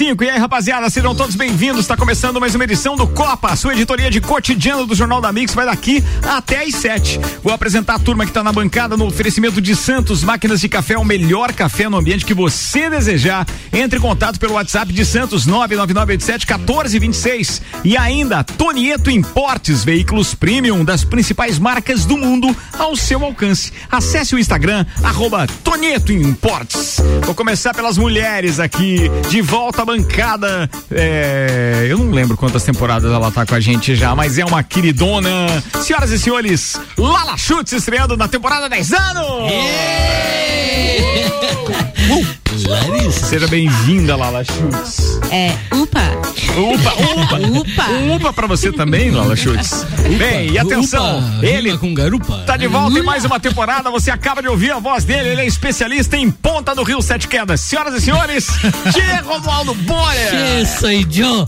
E 5. E aí, rapaziada, sejam todos bem-vindos. Está começando mais uma edição do Copa, sua editoria de cotidiano do Jornal da Mix. Vai daqui até às 7. Vou apresentar a turma que está na bancada no oferecimento de Santos Máquinas de Café, o melhor café no ambiente que você desejar. Entre em contato pelo WhatsApp de Santos 99987 1426. E ainda, Tonieto Importes, veículos premium das principais marcas do mundo ao seu alcance. Acesse o Instagram, arroba Tonieto Importes. Vou começar pelas mulheres aqui, de volta à bancada. É, eu não lembro quantas temporadas ela tá com a gente já, mas é uma queridona. Senhoras e senhores, Lala Chutes estreando na temporada 10 anos! Uh! Larissa. Seja bem-vinda, Lala Chutes. É, upa. Upa, upa. upa. Upa pra você também, Lala Chutes. Bem, e atenção, upa, ele com garupa. tá de volta em mais uma temporada, você acaba de ouvir a voz dele, ele é especialista em ponta do Rio Sete Quedas. Senhoras e senhores, Tchê Romualdo Borer. Tchê, sou Joe.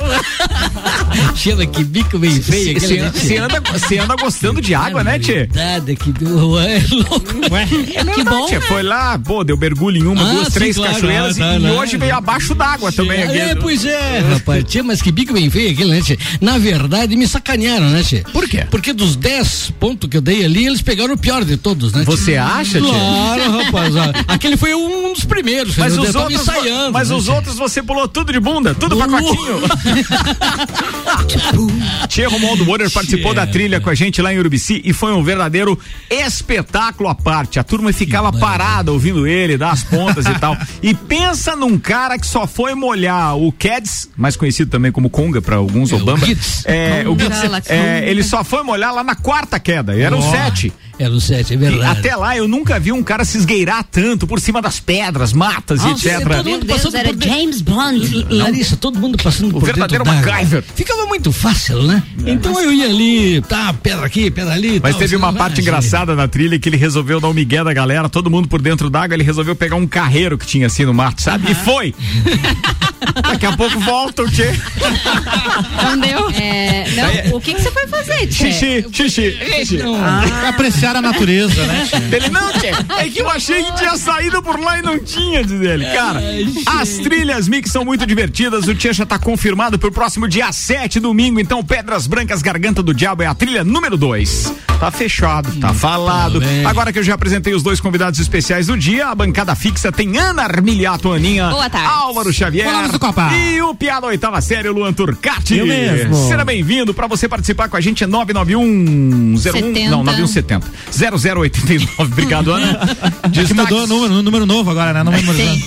Chama que bico bem feio. Você anda, anda gostando de água, né, Tchê? Nada, que ué, louco. Ué, é que bom. Tchê, foi lá, pô, deu mergulho em uma, ah, duas, sim, três claro, cachoeiras ah, tá, e, né? hoje veio abaixo d'água também. Aqui. É, pois é, rapaz. Mas que bico bem feio aquele, né? Na verdade, me sacanearam, né, Tchê? Por quê? Porque dos 10 pontos que eu dei ali, eles pegaram o pior de todos, né? Você acha, Tchê? Claro, rapaz. Aquele foi um primeiros. Mas os outros, ensaiando, mas né, os outros você pulou tudo de bunda, tudo uh. pacotinho. Tchê Romualdo Moura participou da trilha com a gente lá em Urubici e foi um verdadeiro espetáculo à parte. A turma ficava parada ouvindo ele, dar as pontas e tal. E pensa num cara que só foi molhar o Keds, mais conhecido também como Conga para alguns, é, Obama. É, o Gitz, é, ele só foi molhar lá na quarta queda, era oh. o sete. Era o sete, é verdade. E até lá eu nunca vi um cara se esgueirar tanto por cima das pedras, matas Nossa, e etc. Todo mundo passando era por... James Bond. Larissa, todo mundo passando o por verdadeiro MacGyver. Ficava muito fácil, né? É. Então eu ia ali, tá, pedra aqui, pedra ali. Mas tal, teve uma parte engraçada na trilha que ele resolveu dar um migué da galera, todo mundo por dentro d'água, ele resolveu pegar um carreiro que tinha assim no mar, sabe? E foi! Daqui a pouco volta o Tchê. Não deu? É, não, o que, que você foi fazer, Tchê? Xixi, xixi. xixi. Ah. Apreciar a natureza, né? Ele, não, Tchê, é que eu achei que tinha saído por lá e não tinha, diz ele. Cara, as trilhas mix são muito divertidas, o Tchê já tá confirmado pro próximo dia 7, domingo, então Pedras Brancas Garganta do Diabo é a trilha número 2. Tá fechado, tá falado. Agora que eu já apresentei os dois convidados especiais do dia, a bancada fixa tem Ana Armiliato Aninha, Boa tarde. Álvaro Xavier do Copa. e o piada oitava série, o Luan Turcati. Eu mesmo. Seja bem-vindo, pra você participar com a gente é 991 01, não, 9170 0089. Obrigado, Ana. Diz que mudou o número, número novo agora, né? Número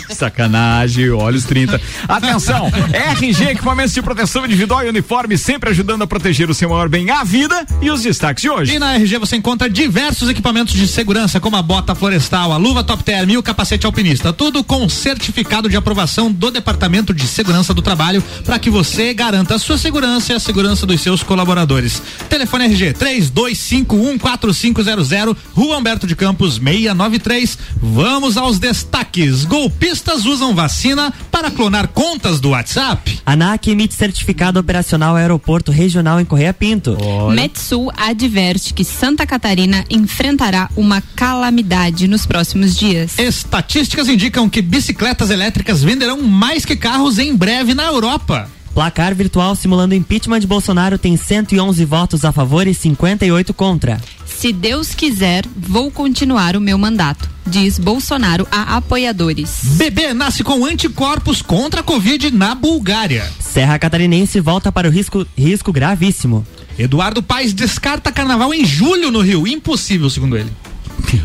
Sacanagem, olha os 30. Atenção, RG Equipamentos de Proteção Individual e Uniforme, sempre ajudando a proteger o seu maior bem, a vida e os destaques de hoje. E na RG você encontra diversos equipamentos de segurança, como a bota florestal, a luva top term e o capacete alpinista. Tudo com certificado de aprovação do Departamento de Segurança do Trabalho para que você garanta a sua segurança e a segurança dos seus colaboradores. Telefone RG 32514500, Rua Humberto de Campos 693. Vamos aos destaques. Golpistas usam vacina para clonar contas do WhatsApp. ANAC emite certificado operacional aeroporto regional em Correia Pinto. Olha. Metsul adverte que Santa Catarina enfrentará uma calamidade nos próximos dias. Estatísticas indicam que bicicletas elétricas venderão mais que carros em breve na Europa. Placar virtual simulando impeachment de Bolsonaro tem 111 votos a favor e 58 contra. Se Deus quiser, vou continuar o meu mandato, diz Bolsonaro a apoiadores. Bebê nasce com anticorpos contra a Covid na Bulgária. Serra Catarinense volta para o risco, risco gravíssimo. Eduardo Paes descarta carnaval em julho no Rio. Impossível, segundo ele.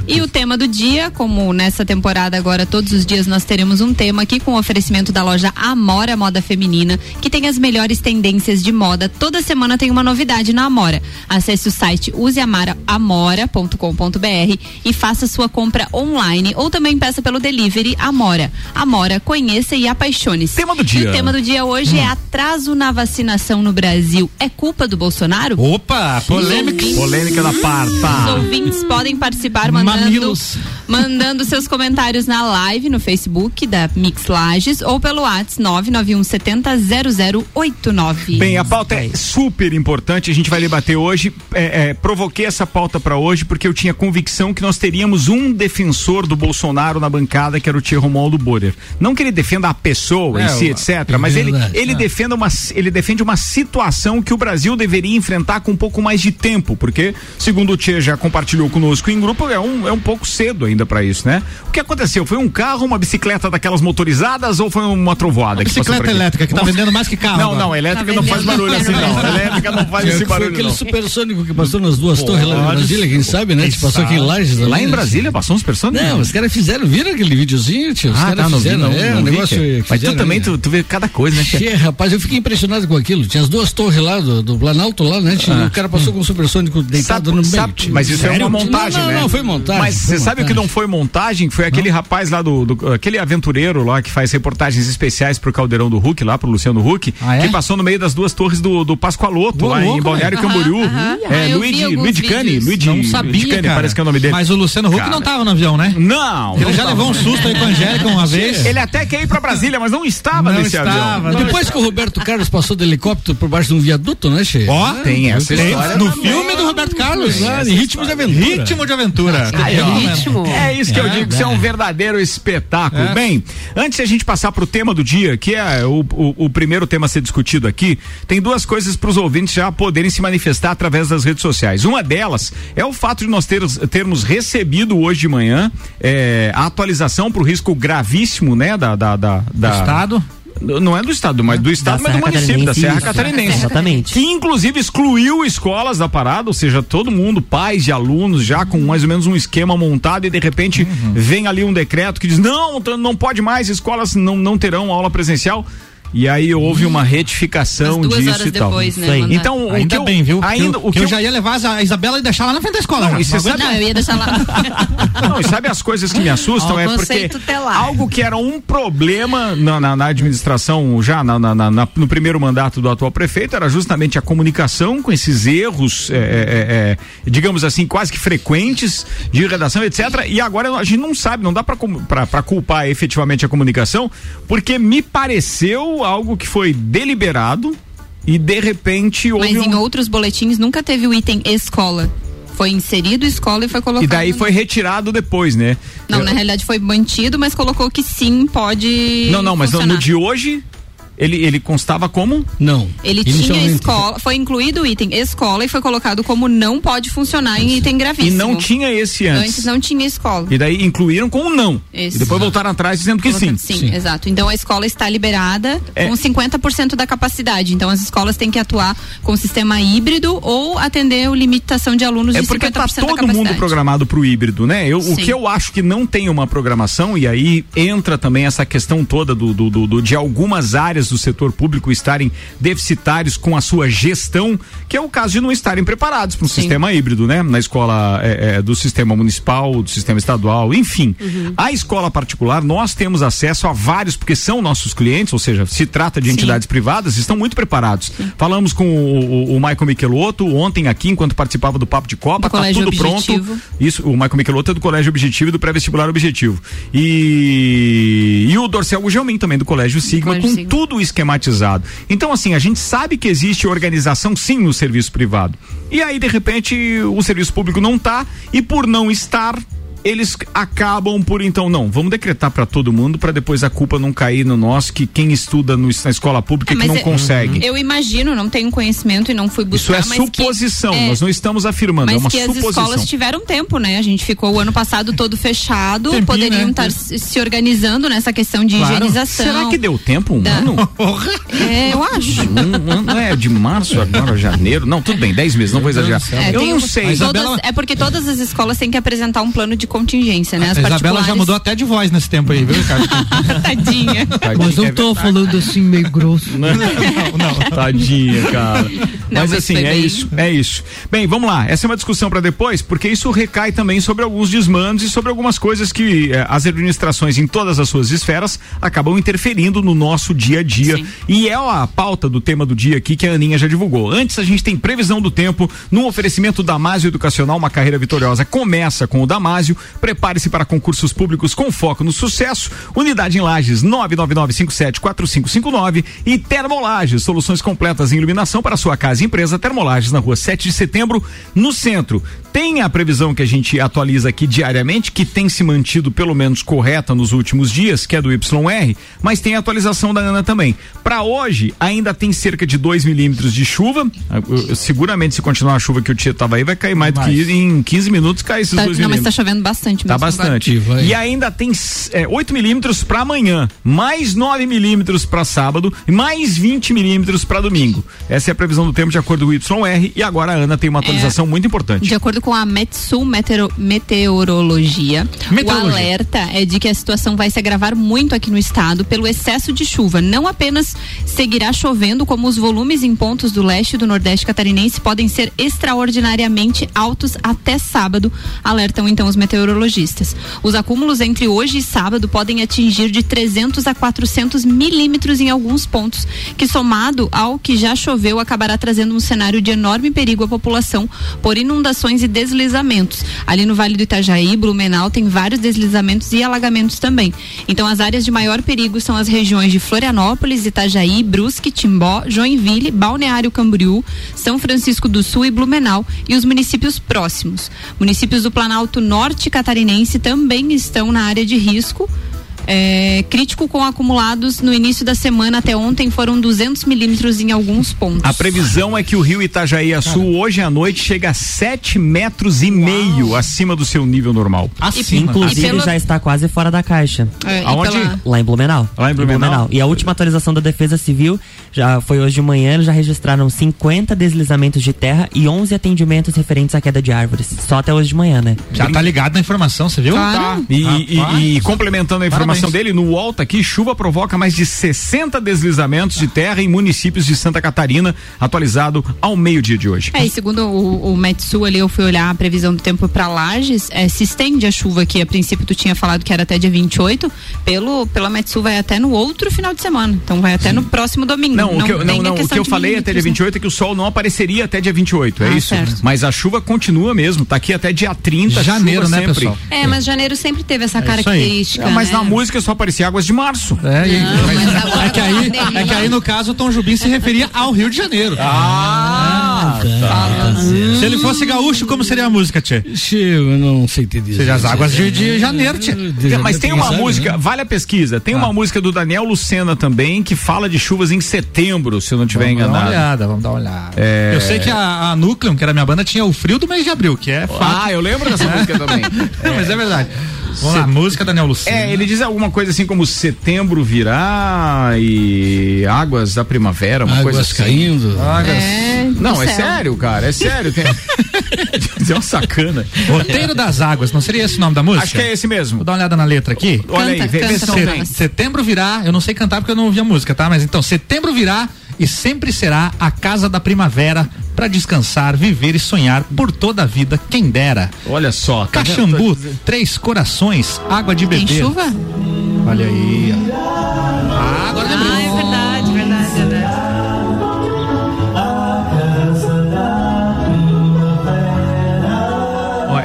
E o tema do dia, como nessa temporada agora todos os dias nós teremos um tema aqui com o oferecimento da loja Amora Moda Feminina, que tem as melhores tendências de moda. Toda semana tem uma novidade na Amora. Acesse o site useamora.com.br e faça sua compra online ou também peça pelo delivery Amora. Amora, conheça e apaixone-se. Tema do dia. E o tema do dia hoje é atraso na vacinação no Brasil. É culpa do Bolsonaro? Opa, polêmica. Polêmica da Os parta. ouvintes podem participar mandando, Mamilos. mandando seus comentários na live no Facebook da Mix Lages ou pelo WhatsApp 99170 0089. Bem, a pauta é super importante, a gente vai debater hoje. É, é, provoquei essa pauta para hoje porque eu tinha convicção que nós teríamos um defensor do Bolsonaro na bancada, que era o Tia Romualdo Borer. Não que ele defenda a pessoa É, em si, etc., mas ele, ele, é. defenda uma, ele defende uma situação que o Brasil deveria enfrentar com um pouco mais de tempo, porque, segundo o Tia já compartilhou conosco em grupo, é um, é um pouco cedo ainda para isso, né? O que aconteceu? Foi um carro, uma bicicleta daquelas motorizadas ou foi uma trovoada? por Bicicleta elétrica que tá vendendo mais que carro. Não, agora. não, elétrica Tá não faz barulho assim, não. Elétrica não faz esse Foi barulho, aquele não. supersônico que passou nas duas torres lá em Brasília, quem sabe, né? Que passou aqui em Lages. Lá em né? Brasília passou uns personagens? Não, os caras fizeram, viram aquele videozinho, tio? Os Ah, caras tá, não vi, fizeram, não, é, não um vi, negócio que Mas tu fizeram, também, né? tu, tu vê cada coisa, né, tia? Che, rapaz, eu fiquei impressionado com aquilo. Tinha as duas torres lá do, do Planalto lá, né? E o cara passou com o supersônico deitado no meio. sabe- mas isso é uma montagem, não, não, né? Não, foi montagem. Mas foi você sabe o que não foi montagem? Foi aquele rapaz lá do, do- aquele aventureiro lá que faz reportagens especiais pro Caldeirão do Hulk, lá pro Luciano Huck, Ah, é? que passou no meio das duas torres do, do Pascoaloto, lá em louco, Balneário velho. Camboriú. Aham, aham. É, Ah, Luigi, Luigi Cani. Luigi, Não sabia, Luigi Cani, parece que é o nome dele. Mas o Luciano Huck Cara. não tava no avião, né? Não, Ele não já tava. levou um susto aí com a Angélica uma vez. Ele até quer ir pra Brasília, mas não estava Não nesse estava, avião. não Depois que o Roberto Carlos passou do helicóptero por baixo de um viaduto, né, Che? Ó, Tem essa história no filme do Roberto Carlos. Em ritmo de aventura. Ritmo de aventura. Aí. É isso que eu É, digo, isso é um verdadeiro espetáculo. É. Bem, antes de a gente passar pro tema do dia, que é o, o, o primeiro tema a ser discutido aqui, tem duas coisas para os ouvintes já poderem se manifestar através das redes sociais. Uma delas é o fato de nós ter, termos recebido hoje de manhã é, a atualização para o risco gravíssimo, né, da, da, da, da- Estado. Não é do estado, mas do estado, mas do município, da Serra isso. Catarinense. Exatamente. Que inclusive excluiu escolas da parada, ou seja, todo mundo, pais de alunos, já com mais ou menos um esquema montado e de repente Uhum. vem ali um decreto que diz: não, não pode mais, escolas não, não terão aula presencial. E aí houve uma retificação disso horas e tal. depois, né. Então, o Ainda que eu, bem, viu? Ainda, eu, o que eu eu- já ia levar a Isabela e deixar lá na frente da escola. Não, já. e sabe- Não, eu ia deixar lá. Não, e sabe as coisas que me assustam? Ó, é porque tutelar. algo que era um problema na, na- na administração, já na- na- na- na- no primeiro mandato do atual prefeito, era justamente a comunicação com esses erros, é, é, é, é, digamos assim, quase que frequentes de redação, etc. E agora a gente não sabe, não dá para culpar efetivamente a comunicação, porque me pareceu algo que foi deliberado. E de repente houve Mas em um... outros boletins nunca teve o item escola. Foi inserido escola e foi colocado. E daí no- foi retirado depois, né? Não, Eu- na realidade foi mantido, mas colocou que sim, pode. Não, não, mas no, no de hoje ele, ele constava como? Não. Ele tinha escola, foi incluído o item escola e foi colocado como não pode funcionar em item E gravíssimo. não tinha esse antes. Antes não tinha escola. E daí incluíram com o não. Isso. E depois voltaram atrás dizendo que sim. Colocando- Sim, exato. Então a escola está liberada É. com 50% da capacidade. Então as escolas têm que atuar com sistema híbrido ou atender a limitação de alunos É de 50% porque tá da todo capacidade. mundo programado pro híbrido, né? Eu, o Sim. que eu acho que não tem uma programação, e aí entra também essa questão toda do, do- do- do- de algumas áreas do setor público estarem deficitários com a sua gestão, que é o caso de não estarem preparados para um Sim. sistema híbrido, né? Na escola é, é, do sistema municipal, do sistema estadual, enfim. Uhum. A escola particular, nós temos acesso a vários, porque são nossos clientes, ou seja, se trata de Sim. entidades privadas, estão muito preparados. Falamos com o, o, o Michael Michelotto ontem aqui, enquanto participava do Papo de Copa, Do tá tudo Objetivo. pronto. Isso, o Michael Michelotto é do Colégio Objetivo e do Pré-Vestibular Objetivo. E, e o Dorcel Gugelmin também do Colégio Sigma, Colégio com Sigma. tudo esquematizado. Então, assim, a gente sabe que existe organização sim no serviço privado. E aí, de repente, o serviço público não tá, e por não estar, eles acabam por então não, vamos decretar para todo mundo para depois a culpa não cair no nosso que quem estuda no, na escola pública É, que não é- consegue. Eu imagino, não tenho conhecimento e não fui Isso buscar. é mas suposição, que, é, nós não estamos afirmando, é mas uma que as suposição. escolas tiveram tempo, né? A gente ficou o ano passado todo fechado, Tempinho, poderiam né? estar se organizando nessa questão de Claro. higienização. Será que deu tempo um Da- ano? É, eu acho. Um ano é de março agora, janeiro. Não, tudo bem, 10 meses, não vou exagerar. É, eu não sei. Todas- é porque todas as escolas têm que apresentar um plano de contingência, né? As A Isabela já mudou até de voz nesse tempo aí, viu, Ricardo? Tadinha. Mas É eu tô falando assim meio grosso. Tadinha, cara. mas mas assim, é bem. isso, é isso. Bem, vamos lá. Essa é uma discussão para depois, porque isso recai também sobre alguns desmandos e sobre algumas coisas que eh, as administrações em todas as suas esferas acabam interferindo no nosso dia a dia. Sim. E é a pauta do tema do dia aqui que a Aninha já divulgou. Antes a gente tem previsão do tempo no oferecimento Damásio Educacional, uma carreira vitoriosa começa com o Damásio. Prepare-se para concursos públicos com foco no sucesso. Unidade em Lages 999574559 e Termolages, soluções completas em iluminação para sua casa e empresa. Termolages na rua 7 de setembro, no centro. Tem a previsão que a gente atualiza aqui diariamente, que tem se mantido pelo menos correta nos últimos dias, que é do YR, mas tem a atualização da Ana também. Para hoje, ainda tem cerca de 2 milímetros de chuva. Ah, Seguramente, se continuar a chuva que o Tia tava aí, vai cair mais do que isso. Em 15 minutos cai esses Tá- 2 não, mas milímetros. tá chovendo bastante Tá bastante. Vai. E ainda tem é, 8 milímetros para amanhã, mais 9 milímetros para sábado e mais 20 milímetros para domingo. Essa é a previsão do tempo de acordo com o YR. E agora a Ana tem uma atualização muito importante. De acordo com a Metsul Metero- Meteorologia, Meteorologia. o alerta é de que a situação vai se agravar muito aqui no estado pelo excesso de chuva. Não apenas seguirá chovendo, como os volumes em pontos do leste e do nordeste catarinense podem ser extraordinariamente altos até sábado, alertam então os meteorologistas. Os acúmulos entre hoje e sábado podem atingir de 300 a 400 milímetros em alguns pontos, que somado ao que já choveu acabará trazendo um cenário de enorme perigo à população por inundações e deslizamentos. Ali no Vale do Itajaí, Blumenau tem vários deslizamentos e alagamentos também. Então as áreas de maior perigo são as regiões de Florianópolis, Itajaí, Brusque, Timbó, Joinville, Balneário Camboriú, São Francisco do Sul e Blumenau e os municípios próximos. Municípios do Planalto Norte Catarinense também estão na área de risco. É, crítico com acumulados no início da semana até ontem foram 200 milímetros em alguns pontos. A previsão é que o rio Itajaí Sul hoje à noite chega a 7 metros e meio acima do seu nível normal. Acima. Inclusive E pelo- já está quase fora da caixa. É, e Aonde? pela- Lá em Blumenau. Lá em Blumenau? E a última atualização da Defesa Civil já foi hoje de manhã, eles já registraram 50 deslizamentos de terra e 11 atendimentos referentes à queda de árvores. Só até hoje de manhã, né? Já tá ligado na informação, você viu? Claro. E, e- Rapaz. e complementando a informação Parabéns. dele, no UOL tá aqui, chuva provoca mais de 60 deslizamentos de terra em municípios de Santa Catarina, atualizado ao meio-dia de hoje. É, e segundo o, o Metsu ali, eu fui olhar a previsão do tempo para Lages, é, se estende a chuva que a princípio tu tinha falado que era até dia 28, pelo, pela Metsu vai até no outro final de semana. Então vai até no próximo domingo. Não, o que eu, não, não, o que eu falei até dia milímetros, né? 28 é que o sol não apareceria até dia 28, é Ah, isso? certo. Mas a chuva continua mesmo, tá aqui até dia 30, Janeiro, né, sempre. pessoal? É, mas janeiro sempre teve essa isso aí. característica. É, mas né? na música só aparecia águas de março. É, e- Não, mas- mas agora é que tá aí, é que aí no caso o Tom Jubim se referia ao Rio de Janeiro. Ah, Se ele fosse gaúcho, como seria a música, Tchê? Eu não sei te dizer. Seja as águas de, de janeiro, Tchê. Mas tem uma Sabe, música, né? vale a pesquisa, tem uma música do Daniel Lucena também que fala de chuvas em setembro, se eu não estiver Vamos dar uma enganado. olhada, vamos dar uma olhada. É. Eu sei que a, a que era minha banda, tinha o frio do mês de abril, que é fato. Ah, eu lembro dessa música também. Mas é verdade. Vamos lá, música Daniel Lucena. É, ele diz alguma coisa assim como setembro virá e águas da primavera, uma coisa Águas assim. caindo. É, do Não, é céu. sério, cara, é sério. Tem... é uma sacana. Roteiro das Águas, não seria esse o nome da música? Acho que é esse mesmo. Vou dar uma olhada na letra aqui. Olha aí, Canta, vê, vê canta se não nós. tem. Setembro virá, eu não sei cantar porque eu não ouvi a música, tá? Mas então, setembro virá e sempre será a casa da primavera para descansar, viver e sonhar por toda a vida, quem dera. Olha só. tá? Caxambu, três corações, água de Tem beber. chuva? Olha aí. Ah, agora lembrei. Ah, é verdade,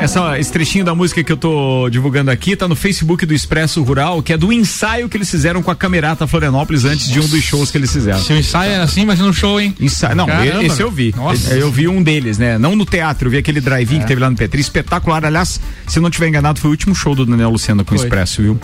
essa esse trechinho da música que eu tô divulgando aqui tá no Facebook do Expresso Rural, que é do ensaio que eles fizeram com a Camerata Florianópolis antes de um dos shows que eles fizeram. Se o ensaio era assim, imagina um show, hein? Ensaio, não, Caramba, esse eu vi. Nossa. Eu vi um deles, né? Não no teatro, eu vi aquele drive-in que teve lá no Petri, espetacular. Aliás, se não tiver enganado, foi o último show do Daniel Lucena com o Foi. Expresso, viu?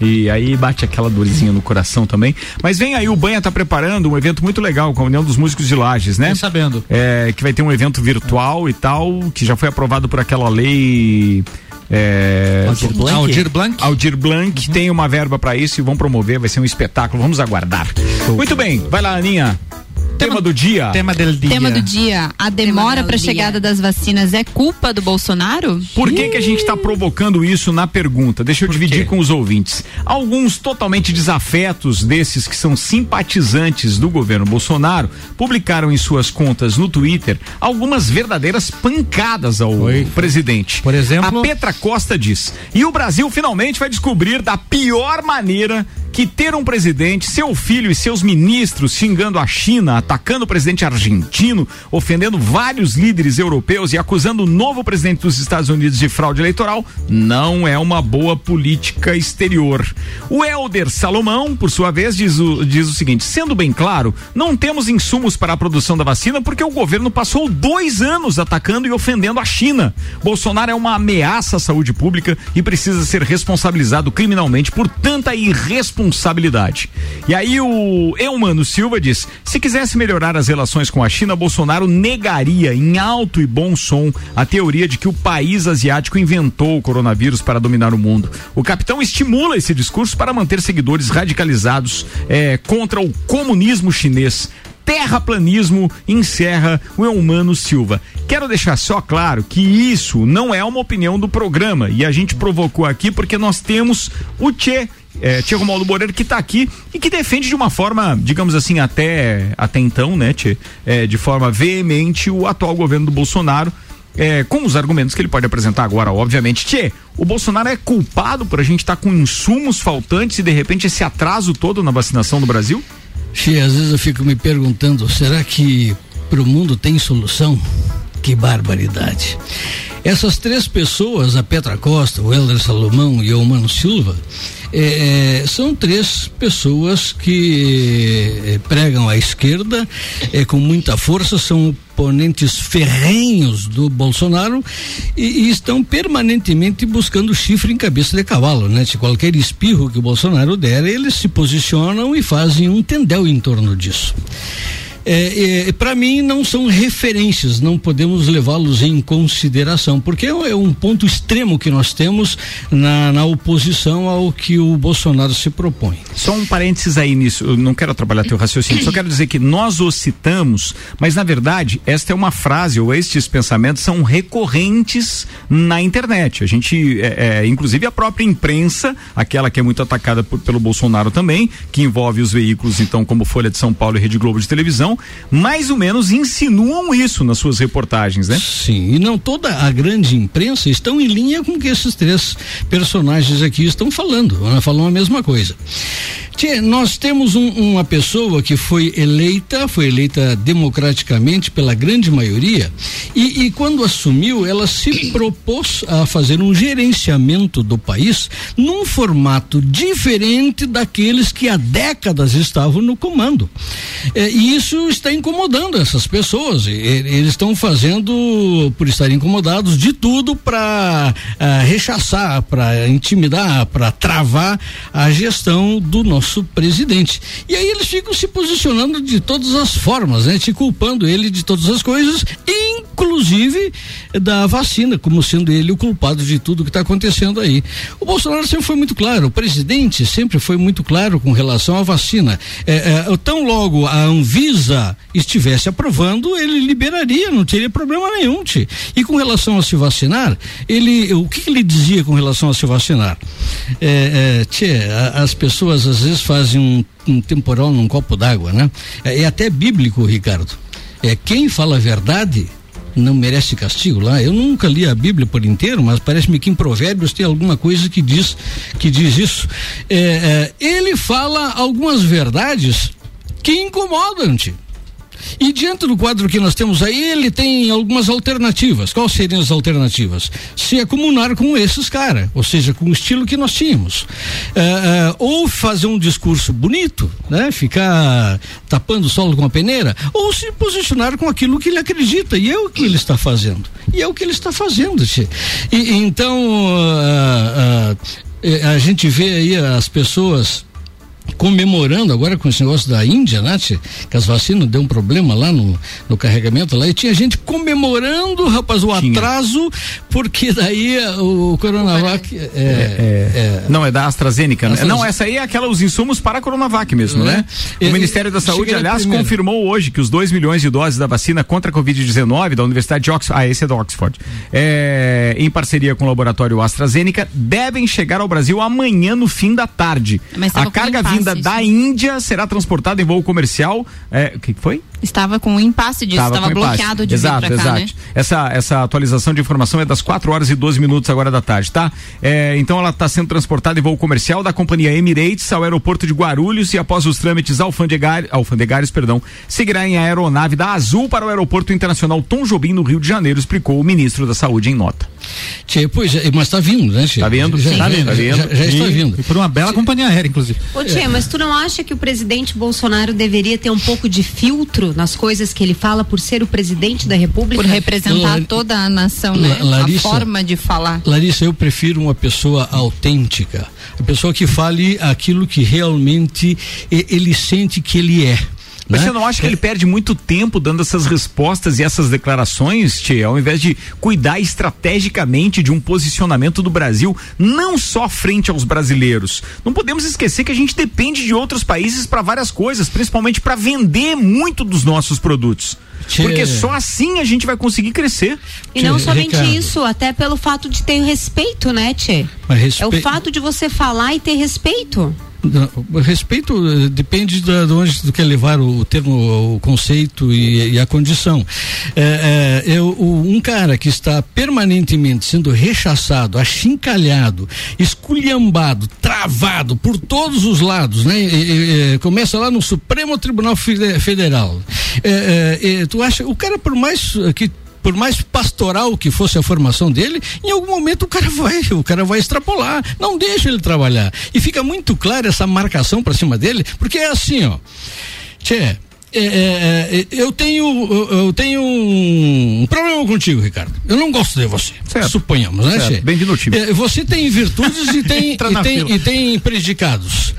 E aí bate aquela dorzinha no coração também. Mas vem aí, o Banha tá preparando um evento muito legal com a União dos Músicos de Lages, né? Fiquei sabendo. É, que vai ter um evento virtual e tal, que já foi aprovado por aquela lei. É, Aldir Blanc? Aldir Blanc. Aldir Blanc tem uma verba pra isso e vão promover, vai ser um espetáculo, vamos aguardar. Muito bem, vai lá, Aninha. Tema, do dia. Tema del dia. Tema do dia: a demora do para a chegada das vacinas é culpa do Bolsonaro? Por que, que a gente está provocando isso na pergunta? Deixa eu dividir com os ouvintes. Alguns totalmente desafetos desses que são simpatizantes do governo Bolsonaro publicaram em suas contas no Twitter algumas verdadeiras pancadas ao Foi. presidente. Por exemplo? A Petra Costa diz: e o Brasil finalmente vai descobrir da pior maneira que ter um presidente, seu filho e seus ministros xingando a China, atacando o presidente argentino, ofendendo vários líderes europeus e acusando o novo presidente dos Estados Unidos de fraude eleitoral, não é uma boa política exterior. O Helder Salomão, por sua vez, diz o, diz o seguinte: sendo bem claro, não temos insumos para a produção da vacina porque o governo passou dois anos atacando e ofendendo a China. Bolsonaro é uma ameaça à saúde pública e precisa ser responsabilizado criminalmente por tanta irresponsabilidade. E aí o Eumano Silva diz: se quisesse melhorar as relações com a China, Bolsonaro negaria em alto e bom som a teoria de que o país asiático inventou o coronavírus para dominar o mundo. O capitão estimula esse discurso para manter seguidores radicalizados eh, contra o comunismo chinês terraplanismo, encerra o Eumano Silva. Quero deixar só claro que isso não é uma opinião do programa e a gente provocou aqui porque nós temos o Tchê. É, Tchê Romualdo Moreira que está aqui e que defende de uma forma, digamos assim, até, até então, né, Tchê? É, de forma veemente o atual governo do Bolsonaro é, com os argumentos que ele pode apresentar agora, obviamente. Tchê, o Bolsonaro é culpado por a gente estar com insumos faltantes e de repente esse atraso todo na vacinação do Brasil? Che, às vezes eu fico me perguntando, será que pro mundo tem solução? Que barbaridade. Essas três pessoas, a Petra Costa, o Helder Salomão e o Mano Silva, eh, eh, são três pessoas que eh, pregam à esquerda com muita força, são oponentes ferrenhos do Bolsonaro e, e estão permanentemente buscando chifre em cabeça de cavalo, né? De qualquer espirro que o Bolsonaro der, eles se posicionam e fazem um tendel em torno disso. É, para mim não são referências, não podemos levá-los em consideração, porque é, é um ponto extremo que nós temos na, na oposição ao que o Bolsonaro se propõe. Só um parênteses aí nisso, eu não quero atrapalhar teu raciocínio, só quero dizer que nós os citamos, mas na verdade esta é uma frase ou estes pensamentos são recorrentes na internet. A gente, é, é, inclusive a própria imprensa, aquela que é muito atacada por- pelo Bolsonaro também, que envolve os veículos então como Folha de São Paulo e Rede Globo de televisão, mais ou menos insinuam isso nas suas reportagens, né? Sim, e não toda a grande imprensa estão em linha com o que esses três personagens aqui estão falando, falam a mesma coisa. Tchê, nós temos um- uma pessoa que foi eleita, foi eleita democraticamente pela grande maioria, e, e quando assumiu, ela se propôs a fazer um gerenciamento do país num formato diferente daqueles que há décadas estavam no comando. É, e isso está incomodando essas pessoas. Eles estão fazendo, por estarem incomodados, de tudo para rechaçar, para intimidar, para travar a gestão do nosso presidente. E aí eles ficam se posicionando de todas as formas, né? Te culpando ele de todas as coisas, inclusive da vacina, como sendo ele o culpado de tudo que está acontecendo aí. O Bolsonaro sempre foi muito claro, o presidente sempre foi muito claro com relação à vacina. É, é, tão logo a Anvisa estivesse aprovando, ele liberaria, não teria problema nenhum. Tchê. E com relação a se vacinar, ele, o que, que ele dizia com relação a se vacinar? É, é, tchê, a- as pessoas às vezes fazem um, um temporal num copo d'água, né? É, é até bíblico, Ricardo. É quem fala a verdade não merece castigo lá. Eu nunca li a Bíblia por inteiro, mas parece-me que em Provérbios tem alguma coisa que diz que diz isso. É, é, ele fala algumas verdades que incomodam-te. E diante do quadro que nós temos aí, ele tem algumas alternativas. Quais seriam as alternativas? Se acumular com esses caras, ou seja, com o estilo que nós tínhamos. Eh, eh, ou fazer um discurso bonito, né? Ficar tapando o solo com a peneira, ou se posicionar com aquilo que ele acredita. E é o que ele está fazendo. E é o que ele está fazendo. E, então, eh, a gente vê aí as pessoas comemorando agora com esse negócio da Índia, né? Que as vacinas deu um problema lá no, no carregamento lá e tinha gente comemorando, rapaz, o Tinha. atraso, porque daí eh, o Coronavac é, é, Não, é da AstraZeneca. né? AstraZeneca. Não, essa aí é aquela, os insumos para a Coronavac mesmo, Né? né? O Ministério da Saúde, aliás, primeira. confirmou hoje que os 2 milhões de doses da vacina contra a Covid-19 da Universidade de Oxford, ah, esse é da Oxford, é, em parceria com o laboratório AstraZeneca, devem chegar ao Brasil amanhã no fim da tarde. Mas a carga vinda da Índia será transportada em voo comercial. É, o que foi? Estava com um impasse disso, estava com impasse. bloqueado de exato, vir pra cá, exato. né? Essa, essa atualização de informação é das 4 horas e 12 minutos agora da tarde, tá? É, então ela está sendo transportada em voo comercial da companhia Emirates ao aeroporto de Guarulhos e após os trâmites alfandegar, alfandegários, perdão, seguirá em aeronave da Azul para o aeroporto internacional Tom Jobim no Rio de Janeiro, explicou o ministro da Saúde em nota. Tchê, pois mas está vindo, né, Tchê? Tá vindo? Já, já, Tá vindo, já- vindo. já está E- vindo. E por uma bela companhia aérea, inclusive. Ô Tchê, mas tu não acha que o presidente Bolsonaro deveria ter um pouco de filtro nas coisas que ele fala por ser o presidente da República? Por representar La- toda a nação, né? La- Larissa- a forma de falar. Larissa, eu prefiro uma pessoa autêntica, a pessoa que fale aquilo que realmente ele sente que ele é. Mas né? você não acha que ele perde muito tempo dando essas respostas e essas declarações, Tchê, ao invés de cuidar estrategicamente de um posicionamento do Brasil, não só frente aos brasileiros? Não podemos esquecer que a gente depende de outros países para várias coisas, principalmente para vender muito dos nossos produtos. Tchê. Porque só assim a gente vai conseguir crescer. E não Tchê, somente Ricardo. isso, até pelo fato de ter respeito, né, Tchê? Mas É respe- o fato de você falar e ter respeito. O respeito eh, depende de onde tu quer levar o, termo, o conceito e, e a condição. É, é, eu- o- um cara que está permanentemente sendo rechaçado, achincalhado, esculhambado, travado por todos os lados, né? E- e- começa lá no Supremo Tribunal Fede- Federal. É, tu acha, o cara por mais que por mais pastoral que fosse a formação dele, em algum momento o cara vai, o cara vai extrapolar. Não deixa ele trabalhar. E fica muito clara essa marcação pra cima dele, porque é assim, ó. Tchê, é, é, é, eu tenho eu, tenho um problema contigo, Ricardo. Eu não gosto de você. Certo. Suponhamos, né, Certo. Bem-vindo ao time. É, você tem virtudes e tem, e, tem, e tem predicados.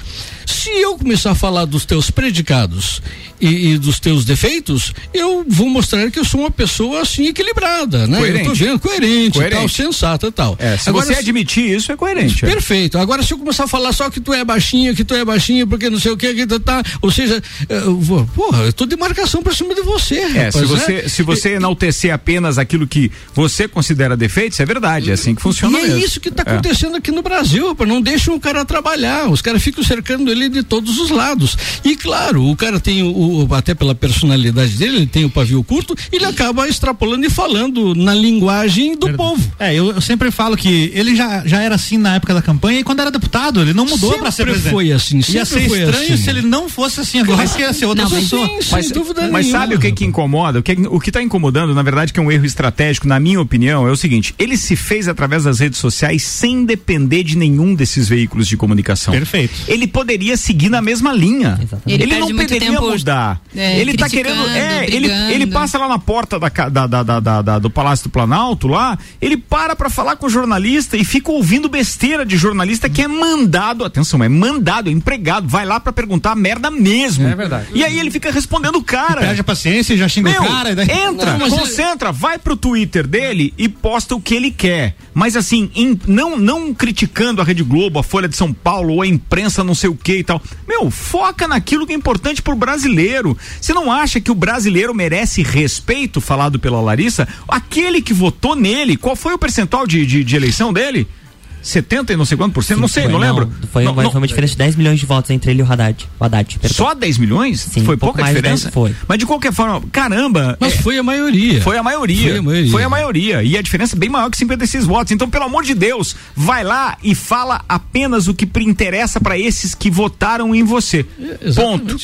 Se eu começar a falar dos teus predicados e, e dos teus defeitos, eu vou mostrar que eu sou uma pessoa assim equilibrada, né? Coerente. Eu tô vendo coerente, Coerente. tal, sensata e tal. É, se Agora, você admitir isso, é coerente. é. Perfeito. Agora, se eu começar a falar só que tu é baixinho, que tu é baixinho, porque não sei o que, que tu tá. Ou seja, eu vou, porra, eu tô de marcação pra cima de você, É, rapaz, se né? você, se você enaltecer apenas aquilo que você considera defeitos, é verdade, é assim que funciona e é mesmo. isso que está É. acontecendo aqui no Brasil, rapaz. Não deixam o cara trabalhar. Os caras ficam cercando ele de todos os lados. E claro, o cara tem o, o- até pela personalidade dele, ele tem o pavio curto, ele acaba extrapolando e falando na linguagem do povo. É, eu, eu sempre falo que ele já, já era assim na época da campanha e quando era deputado, ele não mudou pra ser presidente. foi assim, Ia sempre ser foi estranho assim. se ele não fosse assim agora, que ia ser outra Não, pessoa. Sim, Mas, sem dúvida mas nenhuma. sabe o que que incomoda? O que, o que tá incomodando, na verdade, que é um erro estratégico, na minha opinião, é o seguinte: ele se fez através das redes sociais sem depender de nenhum desses veículos de comunicação. Perfeito. Ele poderia seguir na mesma linha. Exatamente. Ele Ele, não tempo, mudar. é, ele tá querendo. É, ele, brigando. ele passa lá na porta da, da- da- da- da- da- do Palácio do Planalto lá, ele para pra falar com o jornalista e fica ouvindo besteira de jornalista que é mandado, atenção, é mandado, é empregado, vai lá pra perguntar merda mesmo. É verdade. E aí ele fica respondendo o cara. Perde a paciência e já xinga Meu, o cara. Daí... entra, Não, concentra, vai pro Twitter dele e posta o que ele quer. Mas assim, em- não, não criticando a Rede Globo, a Folha de São Paulo ou a imprensa não sei o que e tal. Meu, foca naquilo que é importante pro brasileiro. Você não acha que o brasileiro merece respeito, falado pela Larissa? Aquele que votou nele, qual foi o percentual de, de, de eleição dele? 70 e não sei quanto por cento? Não sei, Foi, não lembro. Foi, Não, uma, não- foi uma diferença de 10 milhões de votos entre ele e o Haddad. O Haddad, perdão. Só 10 milhões? Sim, foi um pouca diferença? 10 foi. Mas de qualquer forma, caramba. Mas é- foi a maioria. Foi a maioria. Foi a maioria. Foi a maioria. E a diferença é bem maior que 56 votos. Então, pelo amor de Deus, vai lá e fala apenas o que pre- interessa para esses que votaram em você. Exatamente,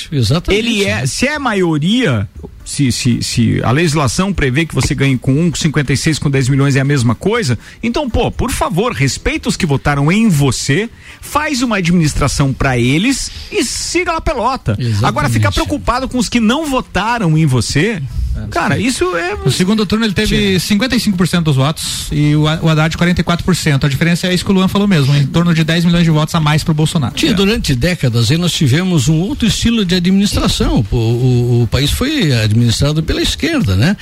Ponto. exatamente. Ele é, se é maioria, se, se, se a legislação prevê que você ganhe com 1, com 56, com 10 milhões é a mesma coisa, então, pô, por favor, respeita os que votaram em você, faz uma administração para eles e siga a pelota. Exatamente. Agora, ficar preocupado com os que não votaram em você, cara, isso é. No segundo turno ele teve 55% dos votos e o, o Haddad 44%. A diferença é isso que o Luan falou mesmo, em torno de 10 milhões de votos a mais pro Bolsonaro. Tinha, durante décadas aí nós tivemos um outro estilo de administração. O, o- o país foi administrado pela esquerda, né?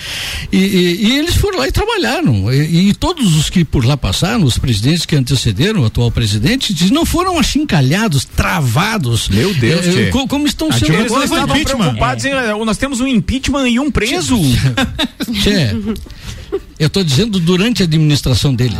E, e- e eles foram lá e trabalharam. E, e todos os que por lá passaram, os presidentes que antecederam o atual presidente, eles não foram achincalhados, travados. Meu Deus, eh, tchê. co- como estão A sendo Eles agora. estavam preocupados em. eh, Nós temos um impeachment e um preso. Tchê, eu estou dizendo durante a administração deles.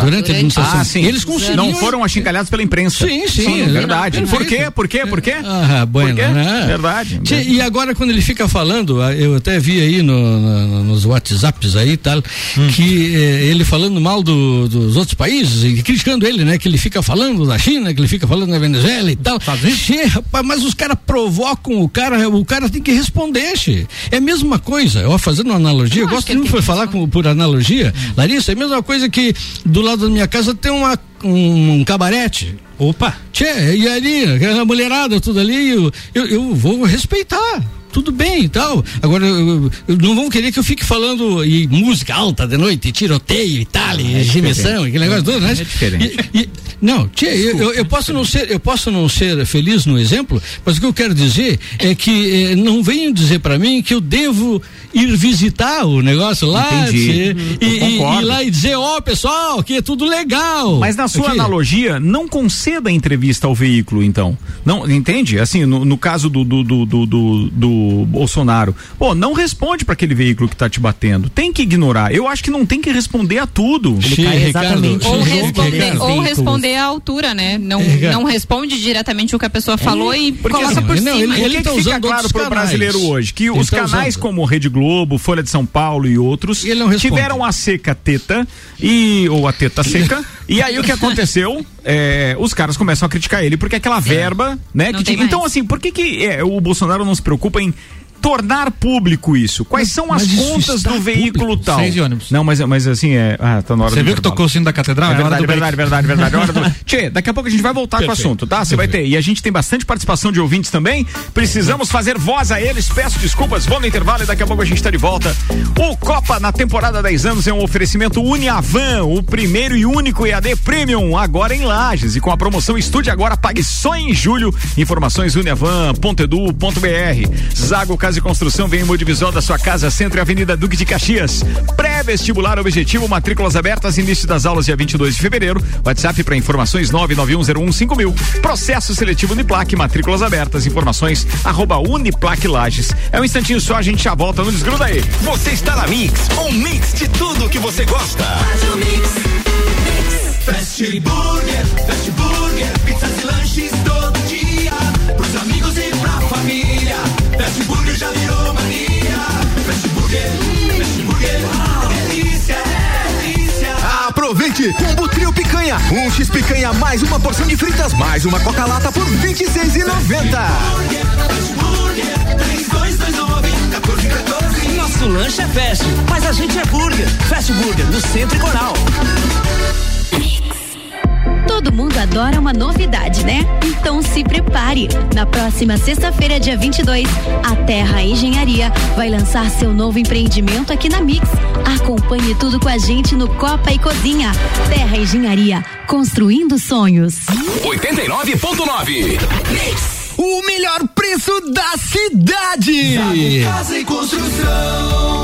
Durante, a administração. Ah, sim. Eles conseguiram. Não foram achincalhados pela imprensa. Sim, sim. verdade. Não, Por quê? Por quê? Por quê? Ah, bueno, Por quê? né? Verdade. Tchê, e agora quando ele fica falando, ah, eu até vi aí no- no- nos WhatsApps aí e tal, Hum. que eh, ele falando mal do- dos outros países e criticando ele, né? Que ele fica falando da China, que ele fica falando da Venezuela e tal. Tchê, rapaz, mas os caras provocam o cara, o cara tem que responder, tchê. É a mesma coisa, ó, fazendo uma analogia, eu, acho gosto de que falar com- por analogia, Larissa, é a mesma coisa que do lado da minha casa tem uma, um, um cabarete. Opa! Tchê, e ali, aquela mulherada, tudo ali, eu, eu, eu vou respeitar. Tudo bem e tal. Agora, eu- eu- não vão querer que eu fique falando e música alta de noite, tiroteio e tal, e gemissão, aquele negócio todo, né? É diferente. E- e- não, tchê, eu, eu- eu posso não ser, eu posso não ser feliz no exemplo, mas o que eu quero dizer é que eh, não venham dizer para mim que eu devo ir visitar o negócio lá, tchê, Uhum. e, e- lá e dizer, ó, pessoal, que é tudo legal. Mas na sua Aqui. analogia, não conceda entrevista ao veículo, então. Não, entende? Assim, no, no caso do, do, do, do, do- do Bolsonaro, pô, não responde para aquele veículo que tá te batendo. Tem que ignorar. Eu acho que não tem que responder a tudo. Ele Sim, cai Ricardo, exatamente Ou responder, ou responder à altura, né? Não, É, não responde diretamente o que a pessoa falou e porque coloca assim, por não, cima. ele- o que, tá que fica usando claro pro canais. brasileiro hoje? Que Ele os tá canais usando. como Rede Globo, Folha de São Paulo e outros E ele tiveram a seca teta e ou a teta seca e aí o que aconteceu? É, os caras começam a criticar ele porque aquela verba, né? Que tinha- então mais. assim, por que que é, o Bolsonaro não se preocupa em tornar público isso? Quais são as mas contas está do veículo público. tal? Seis ônibus. Não, mas, mas assim é. Ah, tá na hora Você viu que tocou o sino da catedral? É hora verdade, verdade, verdade, verdade. Hora do... Tchê, daqui a pouco a gente vai voltar com o assunto, tá? Você vai ter. E a gente tem bastante participação de ouvintes também. Precisamos fazer voz a eles. Peço desculpas, vou no intervalo e daqui a pouco a gente tá de volta. O Copa na temporada 10 anos é um oferecimento Uniavan, o primeiro e único EAD Premium, agora em Lages. E com a promoção Estude Agora, pague só em julho. Informações uniavan.edu.br. Zago Casa e Construção vem em Modivisol da sua casa, Centro e Avenida Duque de Caxias. Pré-vestibular objetivo, matrículas abertas, início das aulas dia 22 de fevereiro. WhatsApp para informações 991015000. Processo seletivo Uniplac, matrículas abertas, informações arroba Uniplac Lages. É um instantinho só, a gente já volta, não desgruda aí. Você está na Mix, um mix de tudo que você gosta. Fast Burger, Fast Fast Burger já virou mania. Fast Burger, Fast Burger, delícia, delícia. Aproveite! Combo Trio Picanha. Um X picanha mais uma porção de fritas mais uma Coca-Lata por R$ 26,90. Fast Burger, 3229 1414. Nosso lanche é fast, mas a gente é burger. Fast Burger, no Centro e Coral. Todo mundo adora uma novidade, né? Então se prepare. Na próxima sexta-feira, dia 22, a Terra Engenharia vai lançar seu novo empreendimento aqui na Mix. Acompanhe tudo com a gente no Copa e Cozinha. Terra Engenharia, construindo sonhos. 89.9. O melhor preço da cidade! Casa e construção.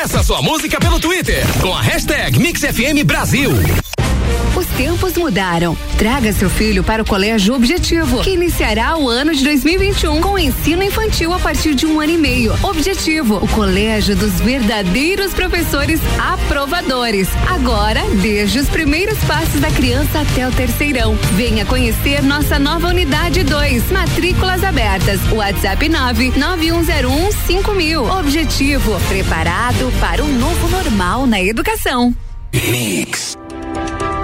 Peça sua música pelo Twitter com a hashtag MixFM Brasil. Os tempos mudaram. Traga seu filho para o Colégio Objetivo, que iniciará o ano de 2021 com ensino infantil a partir de um ano e meio. Objetivo, o colégio dos verdadeiros professores aprovadores. Agora, desde os primeiros passos da criança até o terceirão. Venha conhecer nossa nova unidade 2. Matrículas abertas. WhatsApp 99101 mil. Objetivo, preparado para um novo normal na educação. Mix.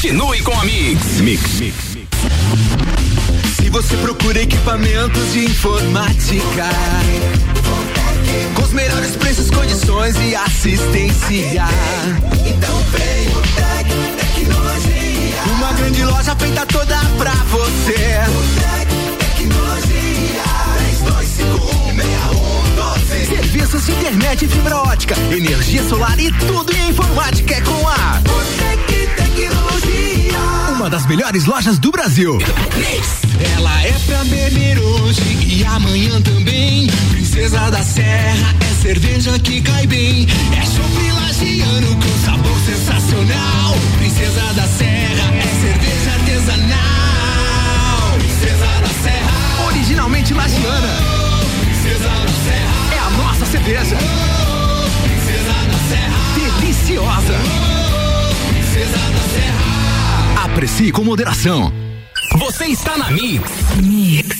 Continue com a Mix. Mix, Mix. Se você procura equipamentos de informática, com os melhores preços, condições e assistência, então vem o Tec Tecnologia. Uma grande loja feita toda pra você. O Tec Tecnologia. 32516112. Serviços de internet e fibra ótica, energia solar e tudo em informática é com a Botec Tecnologia. Uma das melhores lojas do Brasil. Ela é pra beber hoje e amanhã também. Princesa da Serra é cerveja que cai bem. É chopp lagiano com sabor sensacional. Princesa da Serra é cerveja artesanal. Princesa da Serra. Originalmente lagiana. Princesa da Serra. É a nossa cerveja. Princesa da Serra. Deliciosa. Princesa da Serra. Aprecie com moderação. Você está na Mix. Mix.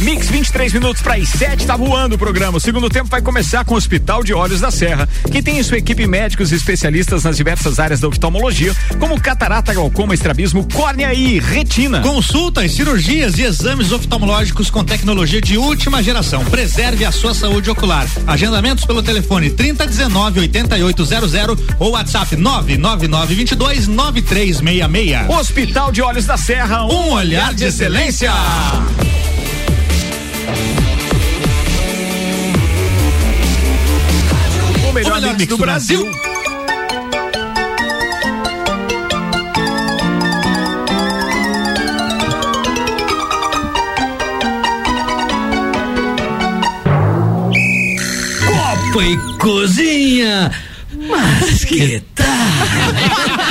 Mix 23 minutos para as 7, tá voando o programa. O segundo tempo vai começar com o Hospital de Olhos da Serra, que tem em sua equipe médicos e especialistas nas diversas áreas da oftalmologia, como catarata, glaucoma, estrabismo, córnea e retina. Consultas, cirurgias e exames oftalmológicos com tecnologia de última geração. Preserve a sua saúde ocular. Agendamentos pelo telefone 3019 8800 ou WhatsApp 99922 9366. Hospital de Olhos da Serra, um, olhar de excelência. O melhor, mix, do Brasil. Copa e cozinha. Mas que tal?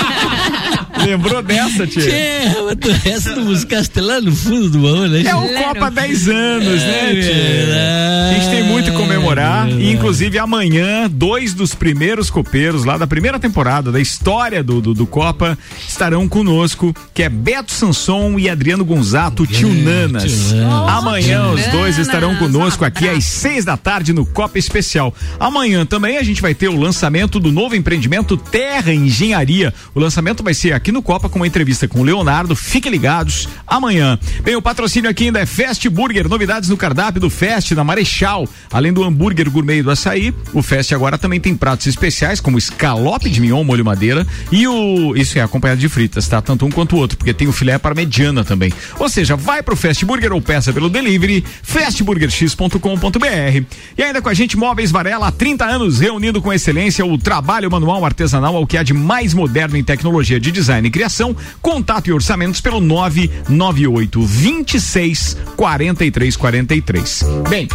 Lembrou dessa, tia? Tchê, essa tu buscaste lá no fundo do baú, né? É o Copa 10 anos, né, tia? A gente tem muito a comemorar. E, inclusive, amanhã, dois dos primeiros copeiros lá da primeira temporada da história do, do, do Copa estarão conosco, que é Beto Sanson e Adriano Gonzato, tio Nanas. Amanhã os dois estarão conosco aqui às seis da tarde no Copa Especial. Amanhã também a gente vai ter o lançamento do novo empreendimento Terra Engenharia. O lançamento vai ser aqui no Copa com uma entrevista com o Leonardo. Fiquem ligados amanhã. Bem, o patrocínio aqui ainda é Fast Burger, novidades no cardápio do Fest na Marechal. Além do hambúrguer gourmet do açaí, o Fest agora também tem pratos especiais como escalope de mignon, molho madeira e o isso é acompanhado de fritas, tá? Tanto um quanto o outro, porque tem o filé parmegiana também. Ou seja, vai pro Fast Burger ou peça pelo delivery fastburgerx.com.br. E ainda com a gente Móveis Varela há 30 anos reunindo com excelência o trabalho manual artesanal ao que há de mais moderno em tecnologia de design e criação. Contato e orçamentos pelo 998 26 43 43. Bem,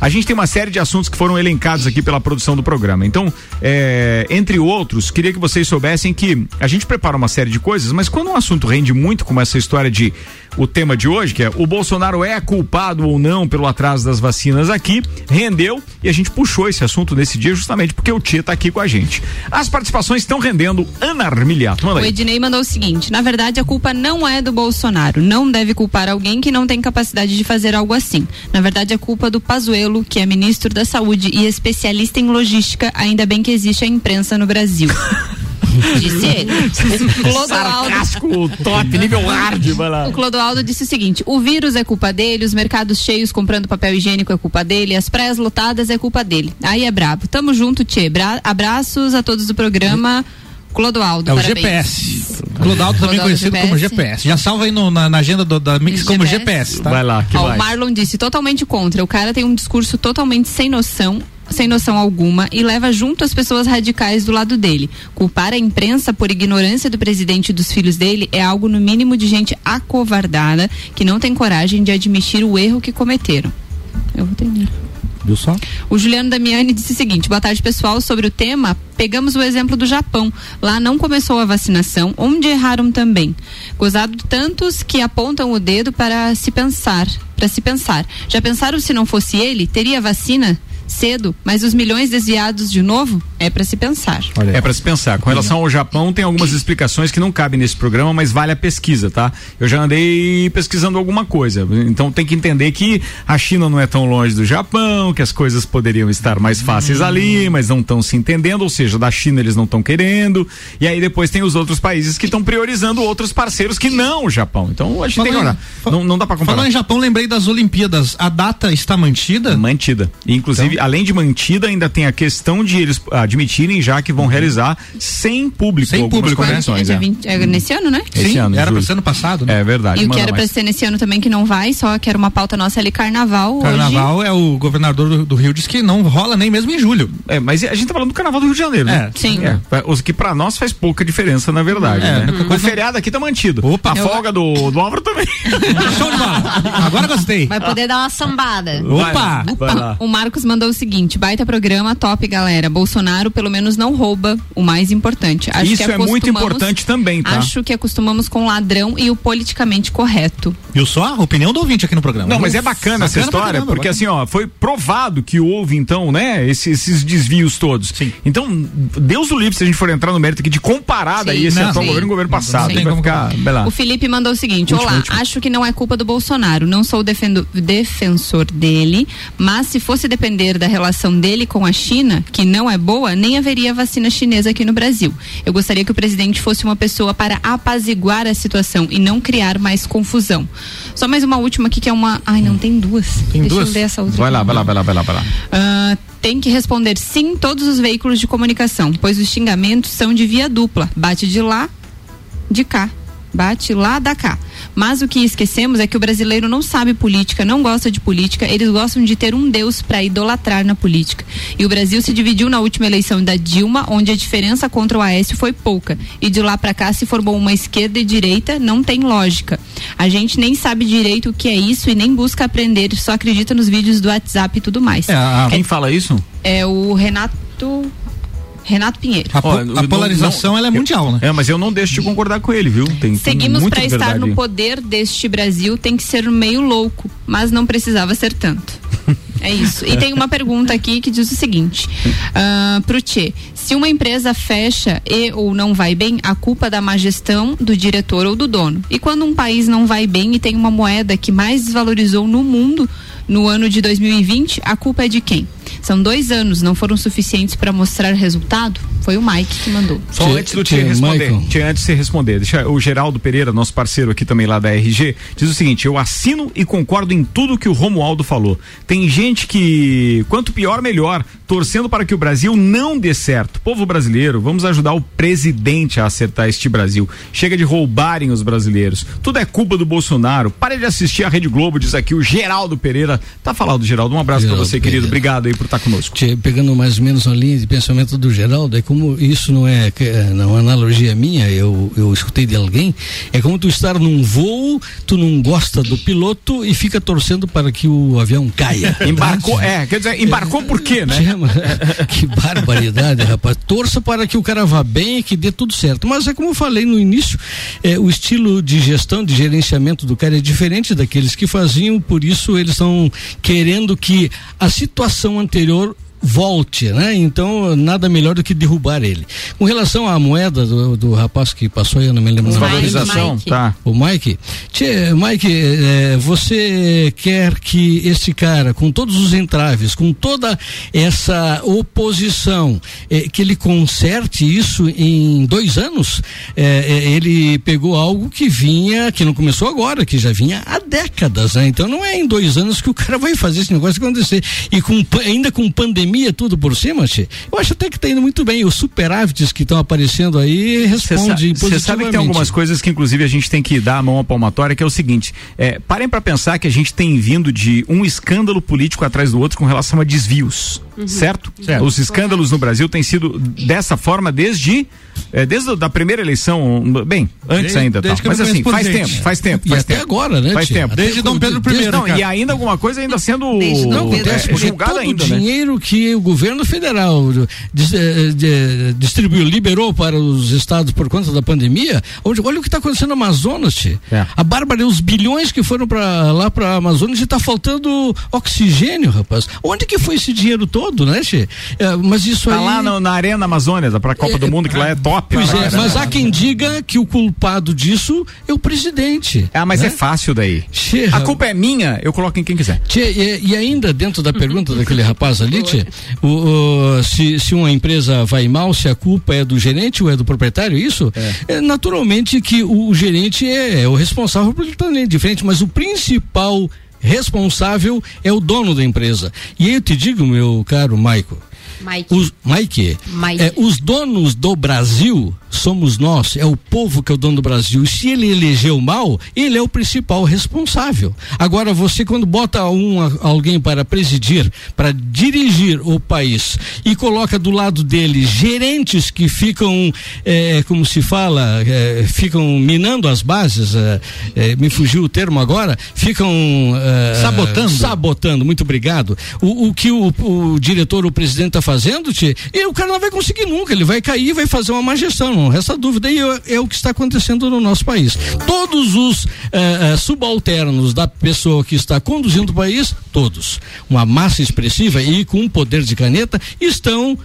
a gente tem uma série de assuntos que foram elencados aqui pela produção do programa. Então, é, entre outros, queria que vocês soubessem que a gente prepara uma série de coisas, mas quando um assunto rende muito, como essa história de o tema de hoje, que é o Bolsonaro é culpado ou não pelo atraso das vacinas aqui, rendeu e a gente puxou esse assunto nesse dia justamente porque o Tia tá aqui com a gente. As participações estão rendendo. Ana Armiliato, manda O aí. Ednei mandou o seguinte: na verdade, a culpa não é do Bolsonaro. Não deve culpar alguém que não tem capacidade de fazer algo assim. Na verdade, é culpa do Pazuello, que é ministro da Saúde e especialista em logística. Ainda bem que existe a imprensa no Brasil. Disse ele. O Clodoaldo, Sarcástico, top, nível hard, vai lá. o Clodoaldo disse o seguinte: o vírus é culpa dele, os mercados cheios comprando papel higiênico é culpa dele, as praias lotadas é culpa dele. Aí é brabo. Tamo junto, Tchê. Bra- abraços a todos do programa. Clodoaldo, É o parabéns. GPS. Clodaldo também Clodaldo conhecido como GPS. GPS. Já salva aí no- na, na agenda do- da Mix como GPS. GPS, tá? Vai lá, que Ó, vai. o Marlon disse totalmente contra. O cara tem um discurso totalmente sem noção, sem noção alguma e leva junto as pessoas radicais do lado dele. Culpar a imprensa por ignorância do presidente e dos filhos dele é algo no mínimo de gente acovardada que não tem coragem de admitir o erro que cometeram. Eu vou entender. Viu só? O Juliano Damiani disse o seguinte: boa tarde, pessoal. Sobre o tema, pegamos o exemplo do Japão. Lá não começou a vacinação, onde erraram também. Gozado tantos que apontam o dedo para se pensar. Para se pensar. Já pensaram se não fosse ele? Teria vacina? Cedo, mas os milhões desviados de novo? É para se pensar. É para se pensar. Com relação ao Japão, tem algumas explicações que não cabem nesse programa, mas vale a pesquisa, tá? Eu já andei pesquisando alguma coisa. Então tem que entender que a China não é tão longe do Japão, que as coisas poderiam estar mais fáceis ali, mas não estão se entendendo, ou seja, da China eles não estão querendo. E aí depois tem os outros países que estão priorizando outros parceiros que não o Japão. Então a gente tem que olhar. Não, não dá para comparar. Falando em Japão, lembrei das Olimpíadas. A data está mantida? Mantida. E, Inclusive, além de mantida, ainda tem a questão de eles admitirem já que vão realizar sem público. Sem público, né? competições, É, é. 20 é nesse ano, né? Esse Sim, ano, era pra ser ano passado, né? É verdade. E o que era para ser nesse ano também que não vai, só que era uma pauta nossa ali, carnaval. Carnaval é o governador do, do Rio diz que não rola nem mesmo em julho. É, mas a gente tá falando do Carnaval do Rio de Janeiro, né? É, sim. É, os que pra nós faz pouca diferença, na verdade. É, né? única O feriado aqui tá mantido. Opa. a Eu- folga do, do Álvaro também. Show de bola. Agora gostei. Vai poder dar uma sambada. Opa! Vai lá. O Marcos mandou o seguinte: baita programa, top, galera. Bolsonaro pelo menos não rouba o mais importante. Acho Isso que é muito acostumamos- importante também, tá? Acho que acostumamos com o ladrão e o politicamente correto. Viu só? A opinião do ouvinte aqui no programa. Não, mas é bacana essa Bacana pra história, caramba, porque bacana. assim, ó, foi provado que houve, então, né, esse- esses desvios todos. Sim. Então, Deus o livre se a gente for entrar no mérito aqui de comparar daí Sim. esse Não, atual sim. governo e o governo passado. não vai ficar, vai. O Felipe mandou o seguinte: Último, Olá, último. acho que não é culpa do Bolsonaro. Não sou defendo- defensor dele, mas se fosse depender da relação dele com a China, que não é boa, nem haveria vacina chinesa aqui no Brasil. Eu gostaria que o presidente fosse uma pessoa para apaziguar a situação e não criar mais confusão. Só mais uma última aqui que é uma. Ai, não, tem duas. Tem Deixa duas? eu ler essa outra. Vai lá, vai lá, vai lá, vai lá, vai lá. Ah, tem que responder sim todos os veículos de comunicação, pois os xingamentos são de via dupla. Bate de lá, de cá. Bate lá, da cá. Mas o que esquecemos é que o brasileiro não sabe política, não gosta de política, eles gostam de ter um Deus para idolatrar na política. E o Brasil se dividiu na última eleição da Dilma, onde a diferença contra o Aécio foi pouca. E de lá para cá se formou uma esquerda e direita, não tem lógica. A gente nem sabe direito o que é isso e nem busca aprender, só acredita nos vídeos do WhatsApp e tudo mais. É, a- Quem fala isso? É o Renato. Renato Pinheiro. A, po- a polarização não- ela é mundial, né? É, mas eu não deixo de concordar com ele, viu? Tem, Seguimos para estar no poder deste Brasil, tem que ser meio louco, mas não precisava ser tanto. É isso. E tem uma pergunta aqui que diz o seguinte: ah, pro Tchê, se uma empresa fecha e ou não vai bem, a culpa é da má gestão, do diretor ou do dono. E quando um país não vai bem e tem uma moeda que mais desvalorizou no mundo no ano de 2020, a culpa é de quem? São dois anos, não foram suficientes para mostrar resultado? Foi o Mike que mandou. Só antes do Tchê, responder. Tchê, antes de você responder, deixa o Geraldo Pereira, nosso parceiro aqui também lá da RG, diz o seguinte: eu assino e concordo em tudo que o Romualdo falou. Tem gente que, quanto pior, melhor, torcendo para que o Brasil não dê certo. Povo brasileiro, vamos ajudar o presidente a acertar este Brasil. Chega de roubarem os brasileiros. Tudo é culpa do Bolsonaro. Pare de assistir a Rede Globo, diz aqui o Geraldo Pereira. Tá falado, Geraldo. Um abraço para você, querido. Pereira. Obrigado aí por estar conosco. Pegando mais ou menos a linha de pensamento do Geraldo, é como isso não é, é, não é analogia minha, eu, eu escutei de alguém, é como tu estar num voo, tu não gosta do piloto e fica torcendo para que o avião caia. Embarcou, é, quer dizer, embarcou por quê, né? Que barbaridade, rapaz. Torça para que o cara vá bem e que dê tudo certo. Mas é como eu falei no início, é, o estilo de gestão, de gerenciamento do cara é diferente daqueles que faziam, por isso eles estão querendo que a situação anterior Taylor volte, né? Então, nada melhor do que derrubar ele. Com relação à moeda do, do rapaz que passou aí, eu não me lembro o nome dele. Desvalorização, Mike. tá. O Mike, tchê, Mike, eh, você quer que este cara, com todos os entraves, com toda essa oposição, eh, que ele conserte isso em dois anos? Eh, eh, ele pegou algo que vinha, que não começou agora, que já vinha há décadas, né? Então não é em dois anos que o cara vai fazer esse negócio acontecer. E com, ainda com pandemia tudo por cima, tchê, eu acho até que tá indo muito bem. Os superávites que estão aparecendo aí respondem você sabe que tem algumas coisas que inclusive a gente tem que dar a mão à palmatória, que é o seguinte, é, parem para pensar que a gente tem vindo de um escândalo político atrás do outro com relação a desvios, certo? Certo. Os escândalos no Brasil têm sido dessa forma desde é, desde a da primeira eleição, bem, antes Desde- ainda, desde eu mas assim, faz gente. tempo, faz tempo, E faz até tempo. agora, né, Faz tempo. Desde Dom Pedro I, Não, e ainda alguma coisa ainda sendo Desde Não, Pedro, acontece é, porque julgada todo o ainda, né? dinheiro que o governo federal eh, de- distribuiu, liberou para os estados por conta da pandemia, onde, olha o que está acontecendo no Amazonas, tchê. É. A Bárbara, os bilhões que foram para lá para a Amazonas e está faltando oxigênio, rapaz. Onde que foi esse dinheiro todo, né, tchê? Eh, mas isso Tá aí... lá no- na Arena Amazônia, para a Copa É, do Mundo, que lá é top. Pois é, mas há quem diga que o culpado disso é o presidente. Ah, mas né? é fácil daí. Tchê, A culpa é minha, eu coloco em quem quiser. Tchê, e, e ainda dentro da pergunta daquele rapaz ali, tchê, o, o- se, se uma empresa vai mal, se a culpa é do gerente ou é do proprietário, isso? É. naturalmente que o, o gerente é, é o responsável por estar frente, mas o principal responsável é o dono da empresa. E eu te digo, meu caro Maico, Mike. os, Mike, Mike. é, os donos do Brasil somos nós, é o povo que é o dono do Brasil. E se ele elegeu mal, ele é o principal responsável. Agora, você quando bota um, alguém para presidir, para dirigir o país e coloca do lado dele gerentes que ficam, eh, como se fala, eh, ficam minando as bases, eh, eh, me fugiu o termo agora, ficam eh, Sabotando. sabotando, muito obrigado. O, o que o, o diretor, o presidente está fazendo, tchê, e o cara não vai conseguir nunca, ele vai cair e vai fazer uma má gestão, não resta dúvida. E é, é o que está acontecendo no nosso país. Todos os eh, eh, subalternos da pessoa que está conduzindo o país, todos, uma massa expressiva e com um poder de caneta, estão.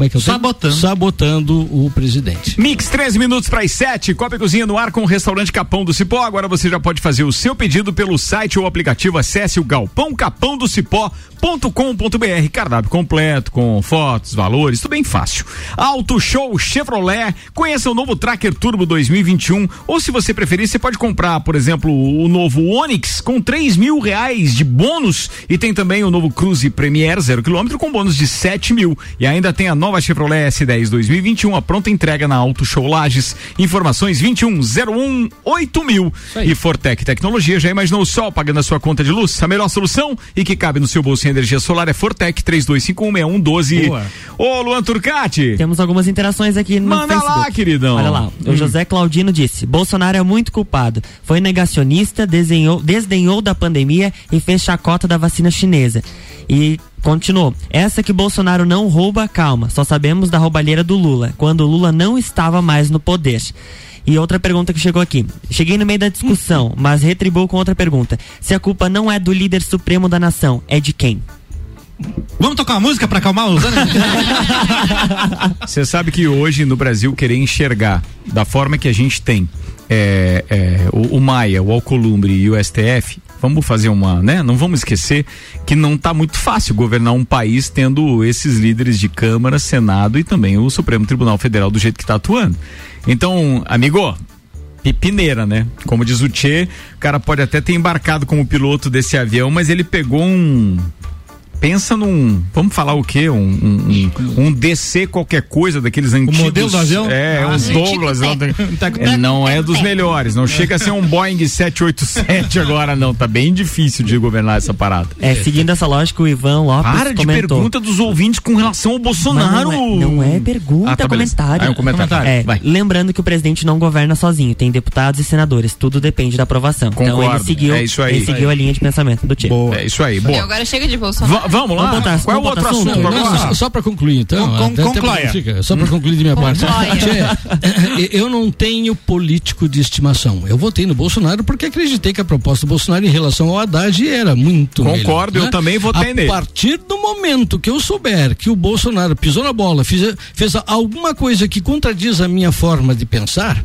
Como é que eu tenho? Sabotando. Sabotando o presidente. Mix 13 minutos para as 7, Copa e Cozinha no ar com o restaurante Capão do Cipó. Agora você já pode fazer o seu pedido pelo site ou aplicativo. Acesse o galpão capão do cipó.com.br. Cardápio completo, com fotos, valores, tudo bem fácil. Auto Show Chevrolet. Conheça o novo Tracker Turbo 2021. Ou se você preferir, você pode comprar, por exemplo, o novo Onix com 3 mil reais de bônus. E tem também o novo Cruze Premier 0 km com bônus de 7 mil. E ainda tem a nova Chevrolet S10 2021, a pronta entrega na Auto Show Lages. Informações 2101 8000. E Fortec Tecnologia, já imaginou o sol pagando a sua conta de luz? A melhor solução e que cabe no seu bolso em energia solar é Fortec 32516112. Boa. Ô, Luan Turcati. Temos algumas interações aqui no Manda lá, Facebook. queridão. Olha lá, o Hum. José Claudino disse: Bolsonaro é muito culpado. Foi negacionista, desenhou, desdenhou da pandemia e fez chacota da vacina chinesa. E continuou. Essa que Bolsonaro não rouba, calma. Só sabemos da roubalheira do Lula, quando o Lula não estava mais no poder. E outra pergunta que chegou aqui. Cheguei no meio da discussão, mas retribuo com outra pergunta. Se a culpa não é do líder supremo da nação, é de quem? Vamos tocar uma música pra acalmar os ânimos? Você sabe que hoje no Brasil querer enxergar da forma que a gente tem é, é, o, o Maia, o Alcolumbre e o STF, vamos fazer uma, né? Não vamos esquecer que não está muito fácil governar um país tendo esses líderes de Câmara, Senado e também o Supremo Tribunal Federal do jeito que está atuando. Então, amigo, pipineira, né? Como diz o Tchê, o cara pode até ter embarcado como piloto desse avião, mas ele pegou um pensa num, vamos falar o quê? Um, um, um, um DC qualquer coisa daqueles antigos. modelo do avião? É, Ah, um sim. Douglas. Não, tem- é, não é dos melhores, não chega a ser um Boeing 787 agora não, tá bem difícil de governar essa parada. É, seguindo essa lógica, o Ivan Lopes Para de comentou. pergunta dos ouvintes com relação ao Bolsonaro. Não é, não é pergunta, Ah, tá, é comentário. Ah, é um comentário. É, Vai. lembrando que o presidente não governa sozinho, tem deputados e senadores, tudo depende da aprovação. então Concordo, ele seguiu, é isso aí. ele seguiu a linha de pensamento do Tio. É isso aí, E boa. agora chega de Bolsonaro. Va- vamos lá? Vamos botar- Qual é o outro assunto assunto? agora? Não, só, só para concluir, então. Con- con- até- até concloia. pra- fica, só para concluir de minha parte. Tchê, eu não tenho político de estimação. Eu votei no Bolsonaro porque acreditei que a proposta do Bolsonaro em relação ao Haddad era muito Concordo, melhor, eu também votei a nele. A partir do momento que eu souber que o Bolsonaro pisou na bola, fez, fez alguma coisa que contradiz a minha forma de pensar,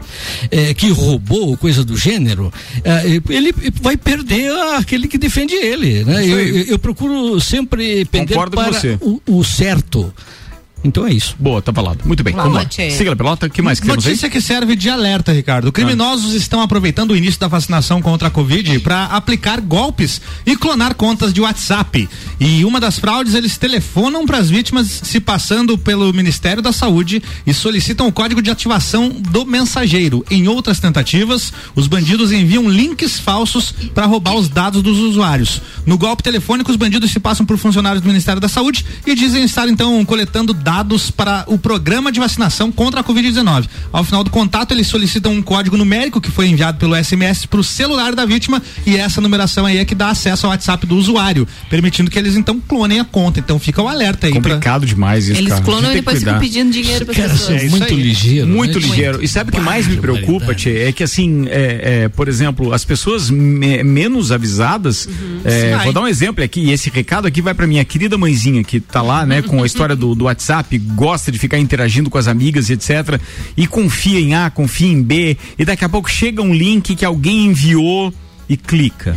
eh, que roubou, coisa do gênero, eh, ele vai perder aquele que defende ele. Né? Eu, eu- eu procuro sempre pender Concordo para o, o certo. Então é isso. Boa, tá falado. Muito bem, vamos lá. Siga a pelota, o que mais que temos aí? Notícia que serve de alerta, Ricardo. Criminosos estão aproveitando o início da vacinação contra a Covid para aplicar golpes e clonar contas de WhatsApp. E uma das fraudes, eles telefonam para as vítimas se passando pelo Ministério da Saúde e solicitam o código de ativação do mensageiro. Em outras tentativas, os bandidos enviam links falsos para roubar os dados dos usuários. No golpe telefônico, os bandidos se passam por funcionários do Ministério da Saúde e dizem estar então coletando dados para o programa de vacinação contra a Covid-19. Ao final do contato, eles solicitam um código numérico que foi enviado pelo SMS para o celular da vítima e essa numeração aí é que dá acesso ao WhatsApp do usuário, permitindo que eles então clonem a conta. Então fica o alerta aí. pra- Complicado demais isso, Eles cara. A clonam e depois ficam pedindo dinheiro para pessoas. são muito aí. ligeiro. Muito né? ligeiro. E sabe o que mais me preocupa, Tchê? É que assim, é, é, por exemplo, as pessoas me- menos avisadas. é, Vai. vou dar um exemplo aqui, e esse recado aqui vai pra minha querida mãezinha que tá lá, né, com a história do, do WhatsApp, gosta de ficar interagindo com as amigas etc. E confia em A, confia em B, e daqui a pouco chega um link que alguém enviou e clica.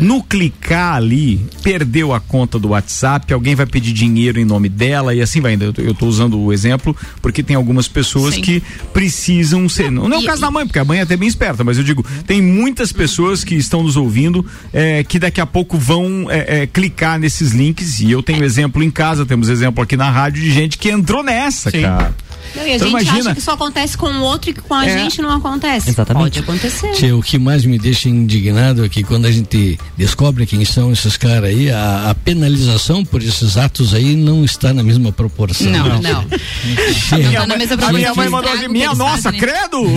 No clicar ali, perdeu a conta do WhatsApp, alguém vai pedir dinheiro em nome dela e assim vai. Eu tô usando o exemplo porque tem algumas pessoas Sim. que precisam ser. Não, não é o caso da mãe, porque a mãe é até bem esperta, mas eu digo, tem muitas pessoas que estão nos ouvindo é, que daqui a pouco vão é, é, clicar nesses links. E eu tenho exemplo em casa, temos exemplo aqui na rádio de gente que entrou nessa, Sim. cara. Não, e a Então gente imagina- acha que isso acontece com o outro e que com a É. gente não acontece. Exatamente. Pode acontecer. Tchê, o que mais me deixa indignado é que quando a gente descobre quem são esses caras aí, a, a penalização por esses atos aí não está na mesma proporção. Não, não. Tchê, Não tá na mesma A proporção minha mãe do mandou assim, que minha nossa, credo!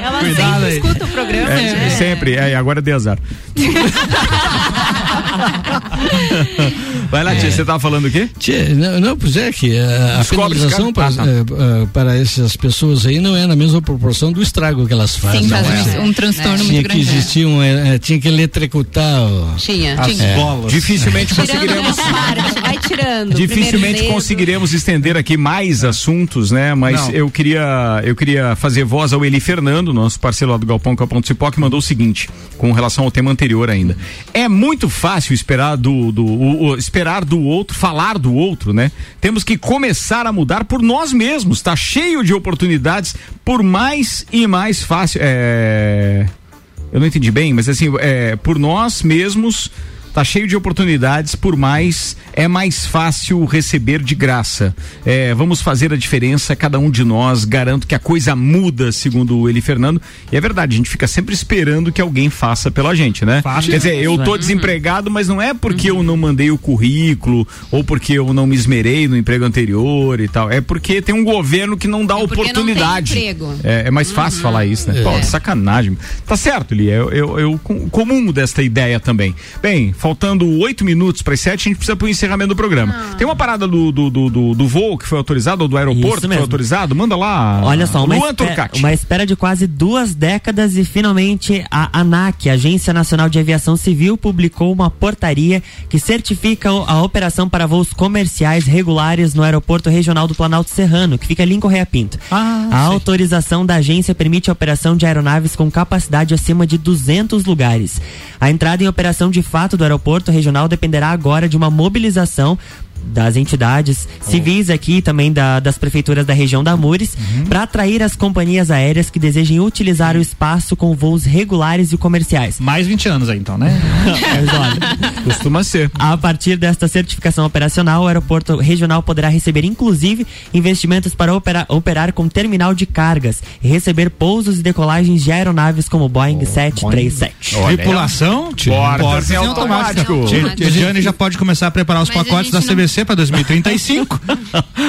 Ela Cuidado sempre aí. escuta o programa. É, Sempre, é, agora dei azar. Vai lá, tia, você tava falando o quê? Tchê, não, não, pois é que a, a esse penalização para. Ah, tá. eh, eh, para essas pessoas aí não é na mesma proporção do estrago que elas fazem. Sim, faz é. um, um transtorno Tinha muito que grande. existir um, eh, eh, tinha que eletrocutar Tinha. As tinha. bolas. Dificilmente Tirando conseguiremos. vai tirando. Dificilmente conseguiremos estender aqui mais assuntos, né? Mas Não. eu queria eu queria fazer voz ao Eli Fernando, nosso parceiro lá do Galpão Capão do Cipó, que mandou o seguinte, com relação ao tema anterior ainda. É muito fácil esperar do, do o- o- esperar do outro, falar do outro, né? Temos que começar a mudar por nós mesmos. Tá cheio de oportunidades, por mais e mais fácil. É... Eu não entendi bem, mas assim, é, por nós mesmos tá cheio de oportunidades, por mais é mais fácil receber de graça. É, vamos fazer a diferença, cada um de nós. Garanto que a coisa muda, segundo o Eli Fernando. E é verdade, a gente fica sempre esperando que alguém faça pela gente, né? Faça. Quer dizer, eu tô desempregado, mas não é porque eu não mandei o currículo ou porque eu não me esmerei no emprego anterior e tal. É porque tem um governo que não dá É porque não tem oportunidade. emprego. É, é mais fácil falar isso, né? Pô, É. sacanagem. Tá certo, Li. Eu, eu, eu comungo desta ideia também. Bem, faltando oito minutos para as sete, a gente precisa pro encerramento do programa. Ah. Tem uma parada do, do, do, do- do voo que foi autorizado, ou do aeroporto que foi autorizado? Manda lá. Olha só, uma, Luan espera, uma espera de quase duas décadas e finalmente a ANAC, Agência Nacional de Aviação Civil, publicou uma portaria que certifica o- a operação para voos comerciais regulares no Aeroporto Regional do Planalto Serrano, que fica ali em Correia Pinto. a autorização da agência permite a operação de aeronaves com capacidade acima de 200 lugares. A entrada em operação de fato do aeroporto regional dependerá agora de uma mobilização das entidades civis aqui e também da- das prefeituras da região da Mures para atrair as companhias aéreas que desejem utilizar o espaço com voos regulares e comerciais. Mais 20 anos aí então, né? Mas olha, Costuma ser. a partir desta certificação operacional, o aeroporto regional poderá receber, inclusive, investimentos para operar, operar com terminal de cargas e receber pousos e decolagens de aeronaves como Boeing 737. Tripulação? Portas Portas em em automático. automático. Tidiane já pode começar a preparar os Mas pacotes da gente CVC para 2035.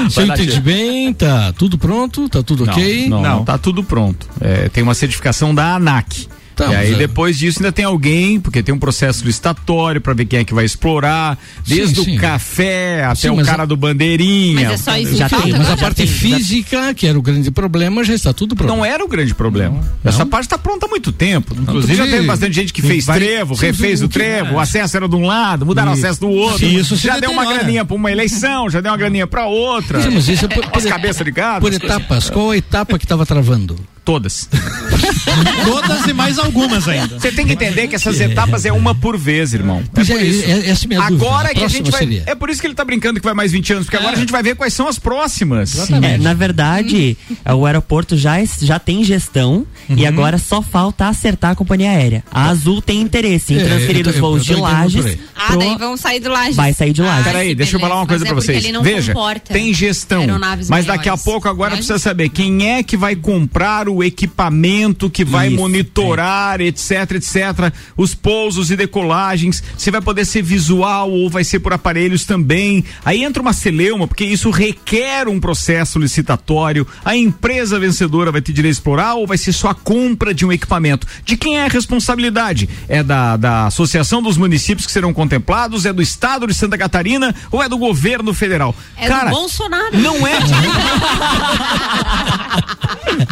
Se eu entendi bem, tá tudo pronto, tá tudo Não, ok? Não, não, tá tudo pronto. É, tem uma certificação da ANAC. Tá, e aí é- depois disso ainda tem alguém, porque tem um processo licitatório para ver quem é que vai explorar, desde Sim, sim. o café até Sim, o cara a- do bandeirinha. Mas é só isso Já que falta tem, mas a parte física, que era o grande problema, já está tudo pronto. Não era o grande problema. Essa parte está pronta há muito tempo. Inclusive já teve bastante gente que fez vai- trevo, Sim, refez sim, o trevo, o acesso era de um lado, mudaram o acesso do outro. e isso já deu uma graninha para uma eleição, já deu uma graninha para outra. Sim, mas isso é por, As cabeças gado. por etapas. Qual a etapa que estava travando? Todas. Todas e mais algumas ainda. Você tem que entender que essas etapas é uma por vez, irmão. Pois por é, isso. é- essa é a minha dúvida. Agora A que a gente vai. seria? É por isso que ele tá brincando que vai mais 20 anos, porque agora a gente vai ver quais são as próximas. É, na verdade, é, o aeroporto já, já tem gestão Uhum. e agora só falta acertar a companhia aérea. A Azul tem interesse em É, transferir os voos eu tô de Lages. aí. Ah, daí vão sair do laje. Vai sair de Lages. Peraí, sim, deixa eu falar uma coisa pra Mas é porque vocês. ele não Veja, comporta tem gestão. Mas daqui a pouco agora precisa saber quem é que vai comprar o equipamento que vai Isso, monitorar, etc, etc, os pousos e decolagens, se vai poder ser visual ou vai ser por aparelhos também. Aí entra uma celeuma, porque isso requer um processo licitatório. A empresa vencedora vai ter direito a explorar ou vai ser só a compra de um equipamento? De quem é a responsabilidade? É da, da Associação dos Municípios que serão contemplados? É do Estado de Santa Catarina ou é do governo federal? É Cara, do Bolsonaro. não é.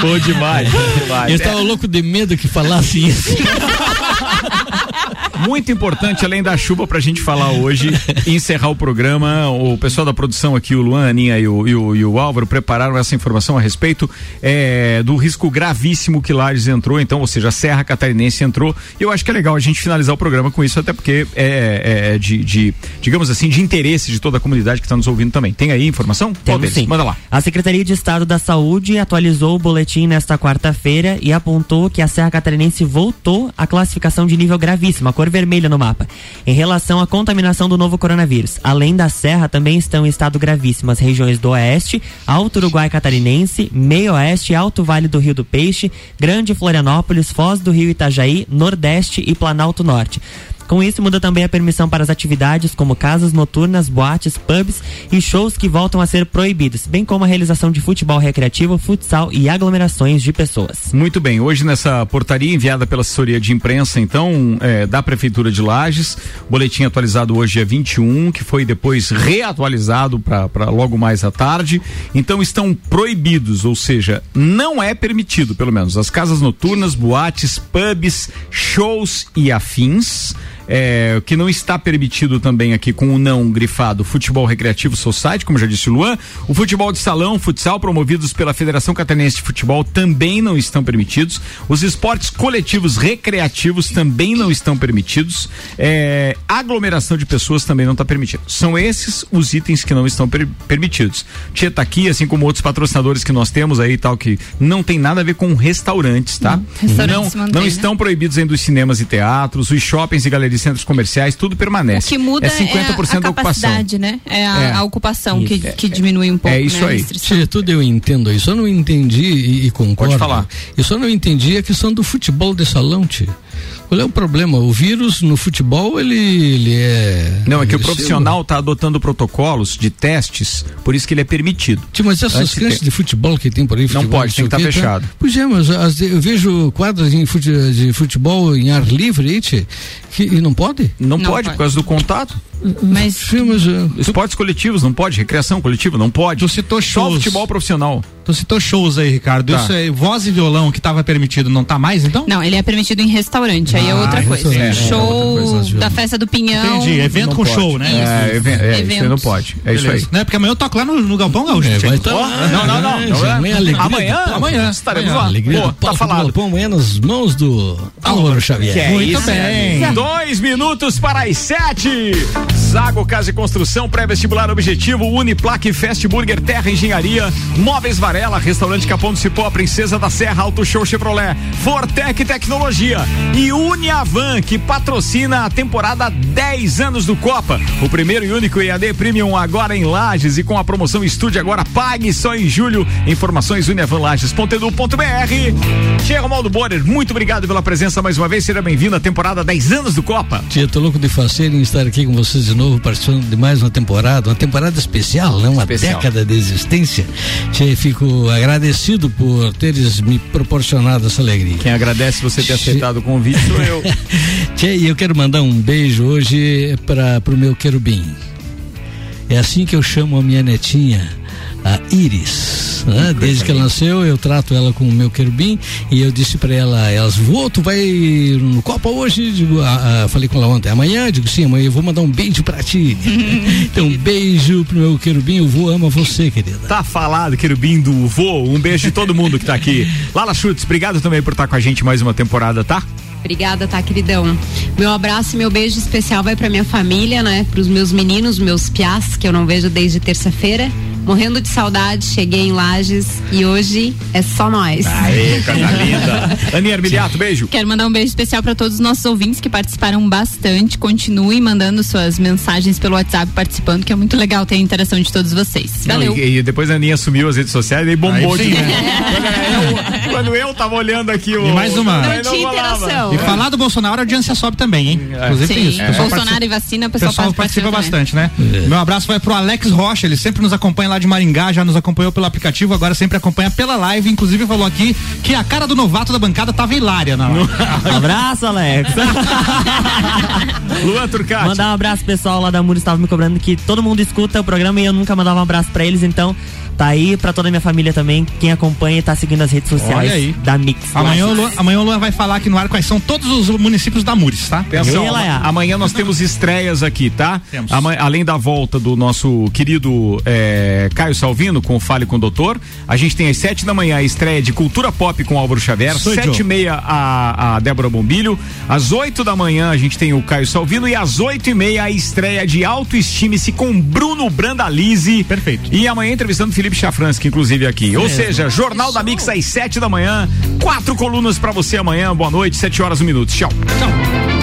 Bom demais, bom demais. Eu estava louco de medo que falasse isso. Muito importante, além da chuva, pra gente falar hoje e encerrar o programa. O pessoal da produção aqui, o Luan, a Aninha e o, e o, e o Álvaro, prepararam essa informação a respeito é, do risco gravíssimo que Lages entrou, então, ou seja, a Serra Catarinense entrou. E eu acho que é legal a gente finalizar o programa com isso, até porque é, é de, de, digamos assim, de interesse de toda a comunidade que está nos ouvindo também. Tem aí informação? Temos deles? sim. Manda lá. A Secretaria de Estado da Saúde atualizou o boletim nesta quarta-feira e apontou que a Serra Catarinense voltou à classificação de nível gravíssimo, a cor vermelha no mapa, em relação à contaminação do novo coronavírus. Além da Serra, também estão em estado gravíssimo as regiões do Oeste, Alto Uruguai Catarinense, Meio Oeste, Alto Vale do Rio do Peixe, Grande Florianópolis, Foz do Rio Itajaí, Nordeste e Planalto Norte. Com isso, muda também a permissão para as atividades como casas noturnas, boates, pubs e shows que voltam a ser proibidos, bem como a realização de futebol recreativo, futsal e aglomerações de pessoas. Muito bem, hoje nessa portaria enviada pela assessoria de imprensa, então, é, da Prefeitura de Lages, boletim atualizado hoje é 21, que foi depois reatualizado para logo mais à tarde. Então estão proibidos, ou seja, não é permitido, pelo menos, as casas noturnas, boates, pubs, shows e afins. É, que não está permitido também aqui com o não grifado futebol recreativo society, como já disse o Luan, o futebol de salão, futsal promovidos pela Federação Catarinense de Futebol também não estão permitidos, os esportes coletivos recreativos também não estão permitidos, é, aglomeração de pessoas também não está permitido. São esses os itens que não estão per- permitidos. Tia tá aqui, assim como outros patrocinadores que nós temos aí e tal, que não tem nada a ver com restaurantes, tá? restaurantes não, mantém, não né? estão proibidos ainda os cinemas e teatros, os shoppings e galerias centros comerciais, tudo permanece. O que muda é 50% é a, a da ocupação. né? É a, É. a ocupação que, Isso. que diminui um pouco. É isso né, a aí. tudo eu entendo aí. Só não entendi e, e concordo. Pode falar. Eu só não entendi a questão do futebol de salão, tia. Qual é o problema? O vírus no futebol, ele, ele é. Não, é que o profissional está adotando protocolos de testes, por isso que ele é permitido. Tio, mas essas Antes crianças tem- de futebol que tem por aí, Não futebol, pode, sei tem que o tá quê, fechado. Pois é, mas as- eu vejo quadras em fute- de futebol em ar livre, aí, tchê, que, e não pode? Não, Não pode, pode. por causa do contato. Mas Sim, mas, eh, Esportes coletivos não pode, recreação coletiva não pode. Tu citou Só shows. futebol profissional. Tu citou shows aí, Ricardo. Tá. Isso aí, voz e violão que estava permitido, não tá mais, então? Não, ele é permitido em restaurante, aí é Ah, outra coisa. é, Show outra coisa, viu? da festa do Pinhão. Entendi, evento Não com pode. show, né? É, even- é, isso aí não pode. É isso aí. Beleza. Né? Porque amanhã eu toco lá no, no Galpão Gaúcho. É, vai lá. não, não, não, É, não é. amanhã, alegria Amanhã, do- amanhã estaremos lá. Alegria Pô, tá falado. Galpão, amanhã nas mãos do Álvaro Xavier. Que é Muito isso, bem. Dois minutos para as sete. Zago Casa e Construção, pré-vestibular objetivo, Uniplaque, Fast Burger, Terra Engenharia, Móveis Varela, Restaurante Capão do Cipó, Princesa da Serra, Auto Show Chevrolet, Fortec Tecnologia e Uniavan, que patrocina a temporada 10 anos do Copa. O primeiro e único EAD Premium agora em Lages e com a promoção Estúdio agora pague só em julho. Informações uniavanlages.edu.br. Tia Romaldo Borer, muito obrigado pela presença mais uma vez. Seja bem-vindo à temporada 10 anos do Copa. Tia, tô louco de fazer em estar aqui com vocês de novo, participando de mais uma temporada, uma temporada especial, né? Uma Especial. década de existência. Tia, fico agradecido por teres me proporcionado essa alegria. Quem agradece você ter aceitado o convite sou eu. Tia, e eu quero mandar um beijo hoje para pro meu querubim. É assim que eu chamo a minha netinha, a Iris. né? Desde que ela nasceu, eu trato ela com o meu querubim e eu disse para ela, elas, vô, tu vai no Copa hoje? Digo, ah, ah, falei com ela ontem, amanhã? Digo, sim, amanhã eu vou mandar um beijo para ti. então, um beijo pro meu querubim, o vô ama você, querida. Tá falado, querubim do vô. Um beijo de todo mundo que tá aqui. Lala Chutes, obrigado também por estar com a gente mais uma temporada, tá? Obrigada, tá, queridão. Meu abraço e meu beijo especial vai pra minha família, né? Pros meus meninos, meus piás, que eu não vejo desde terça-feira. Morrendo de saudade, cheguei em Lages e hoje é só nós. Aê, coisa linda. Aninha Armiliato, beijo. Quero mandar um beijo especial para todos os nossos ouvintes que participaram bastante. Continuem mandando suas mensagens pelo WhatsApp participando, que é muito legal ter a interação de todos vocês. Valeu. Não, e, e depois a Aninha assumiu as redes sociais e aí bombou Aí sim, de né? eu, Quando eu tava olhando aqui o. E mais uma. Não tinha interação. E falar do Bolsonaro, a audiência sobe também, hein? Inclusive tem Sim, isso. Pessoal Bolsonaro participa- e vacina, o pessoal, pessoal participa, participa bastante, né? Meu abraço vai pro Alex Rocha, ele sempre nos acompanha lá de Maringá, já nos acompanhou pelo aplicativo, agora sempre acompanha pela live, inclusive falou aqui que a cara do novato da bancada tava hilária na live. Um abraço, Alex. Luan Turcati. Mandar um abraço pro pessoal lá da Muro estava me cobrando que todo mundo escuta o programa e eu nunca mandava um abraço pra eles, então tá aí pra toda a minha família também, quem acompanha e tá seguindo as redes sociais da Mix. Amanhã o, Luan, amanhã o Luan vai falar aqui no ar quais são todos os municípios da Mures, tá? Atenção, Laia. amanhã nós temos estreias aqui, tá? Temos. Ama- além da volta do nosso querido eh, Caio Salvino com o Fale com o Doutor, a gente tem às sete da manhã a estreia de Cultura Pop com Álvaro Xavier, Sou sete Joe. e meia a, a Débora Bombilho, às oito da manhã a gente tem o Caio Salvino e às oito e meia a estreia de Autoestime-se com Bruno Brandalize. Perfeito. E amanhã entrevistando Felipe Chafransky, inclusive aqui. Ou seja, Jornal da Mix às sete da manhã, quatro colunas pra você amanhã, boa noite, sete horas, um minuto. Tchau. Tchau.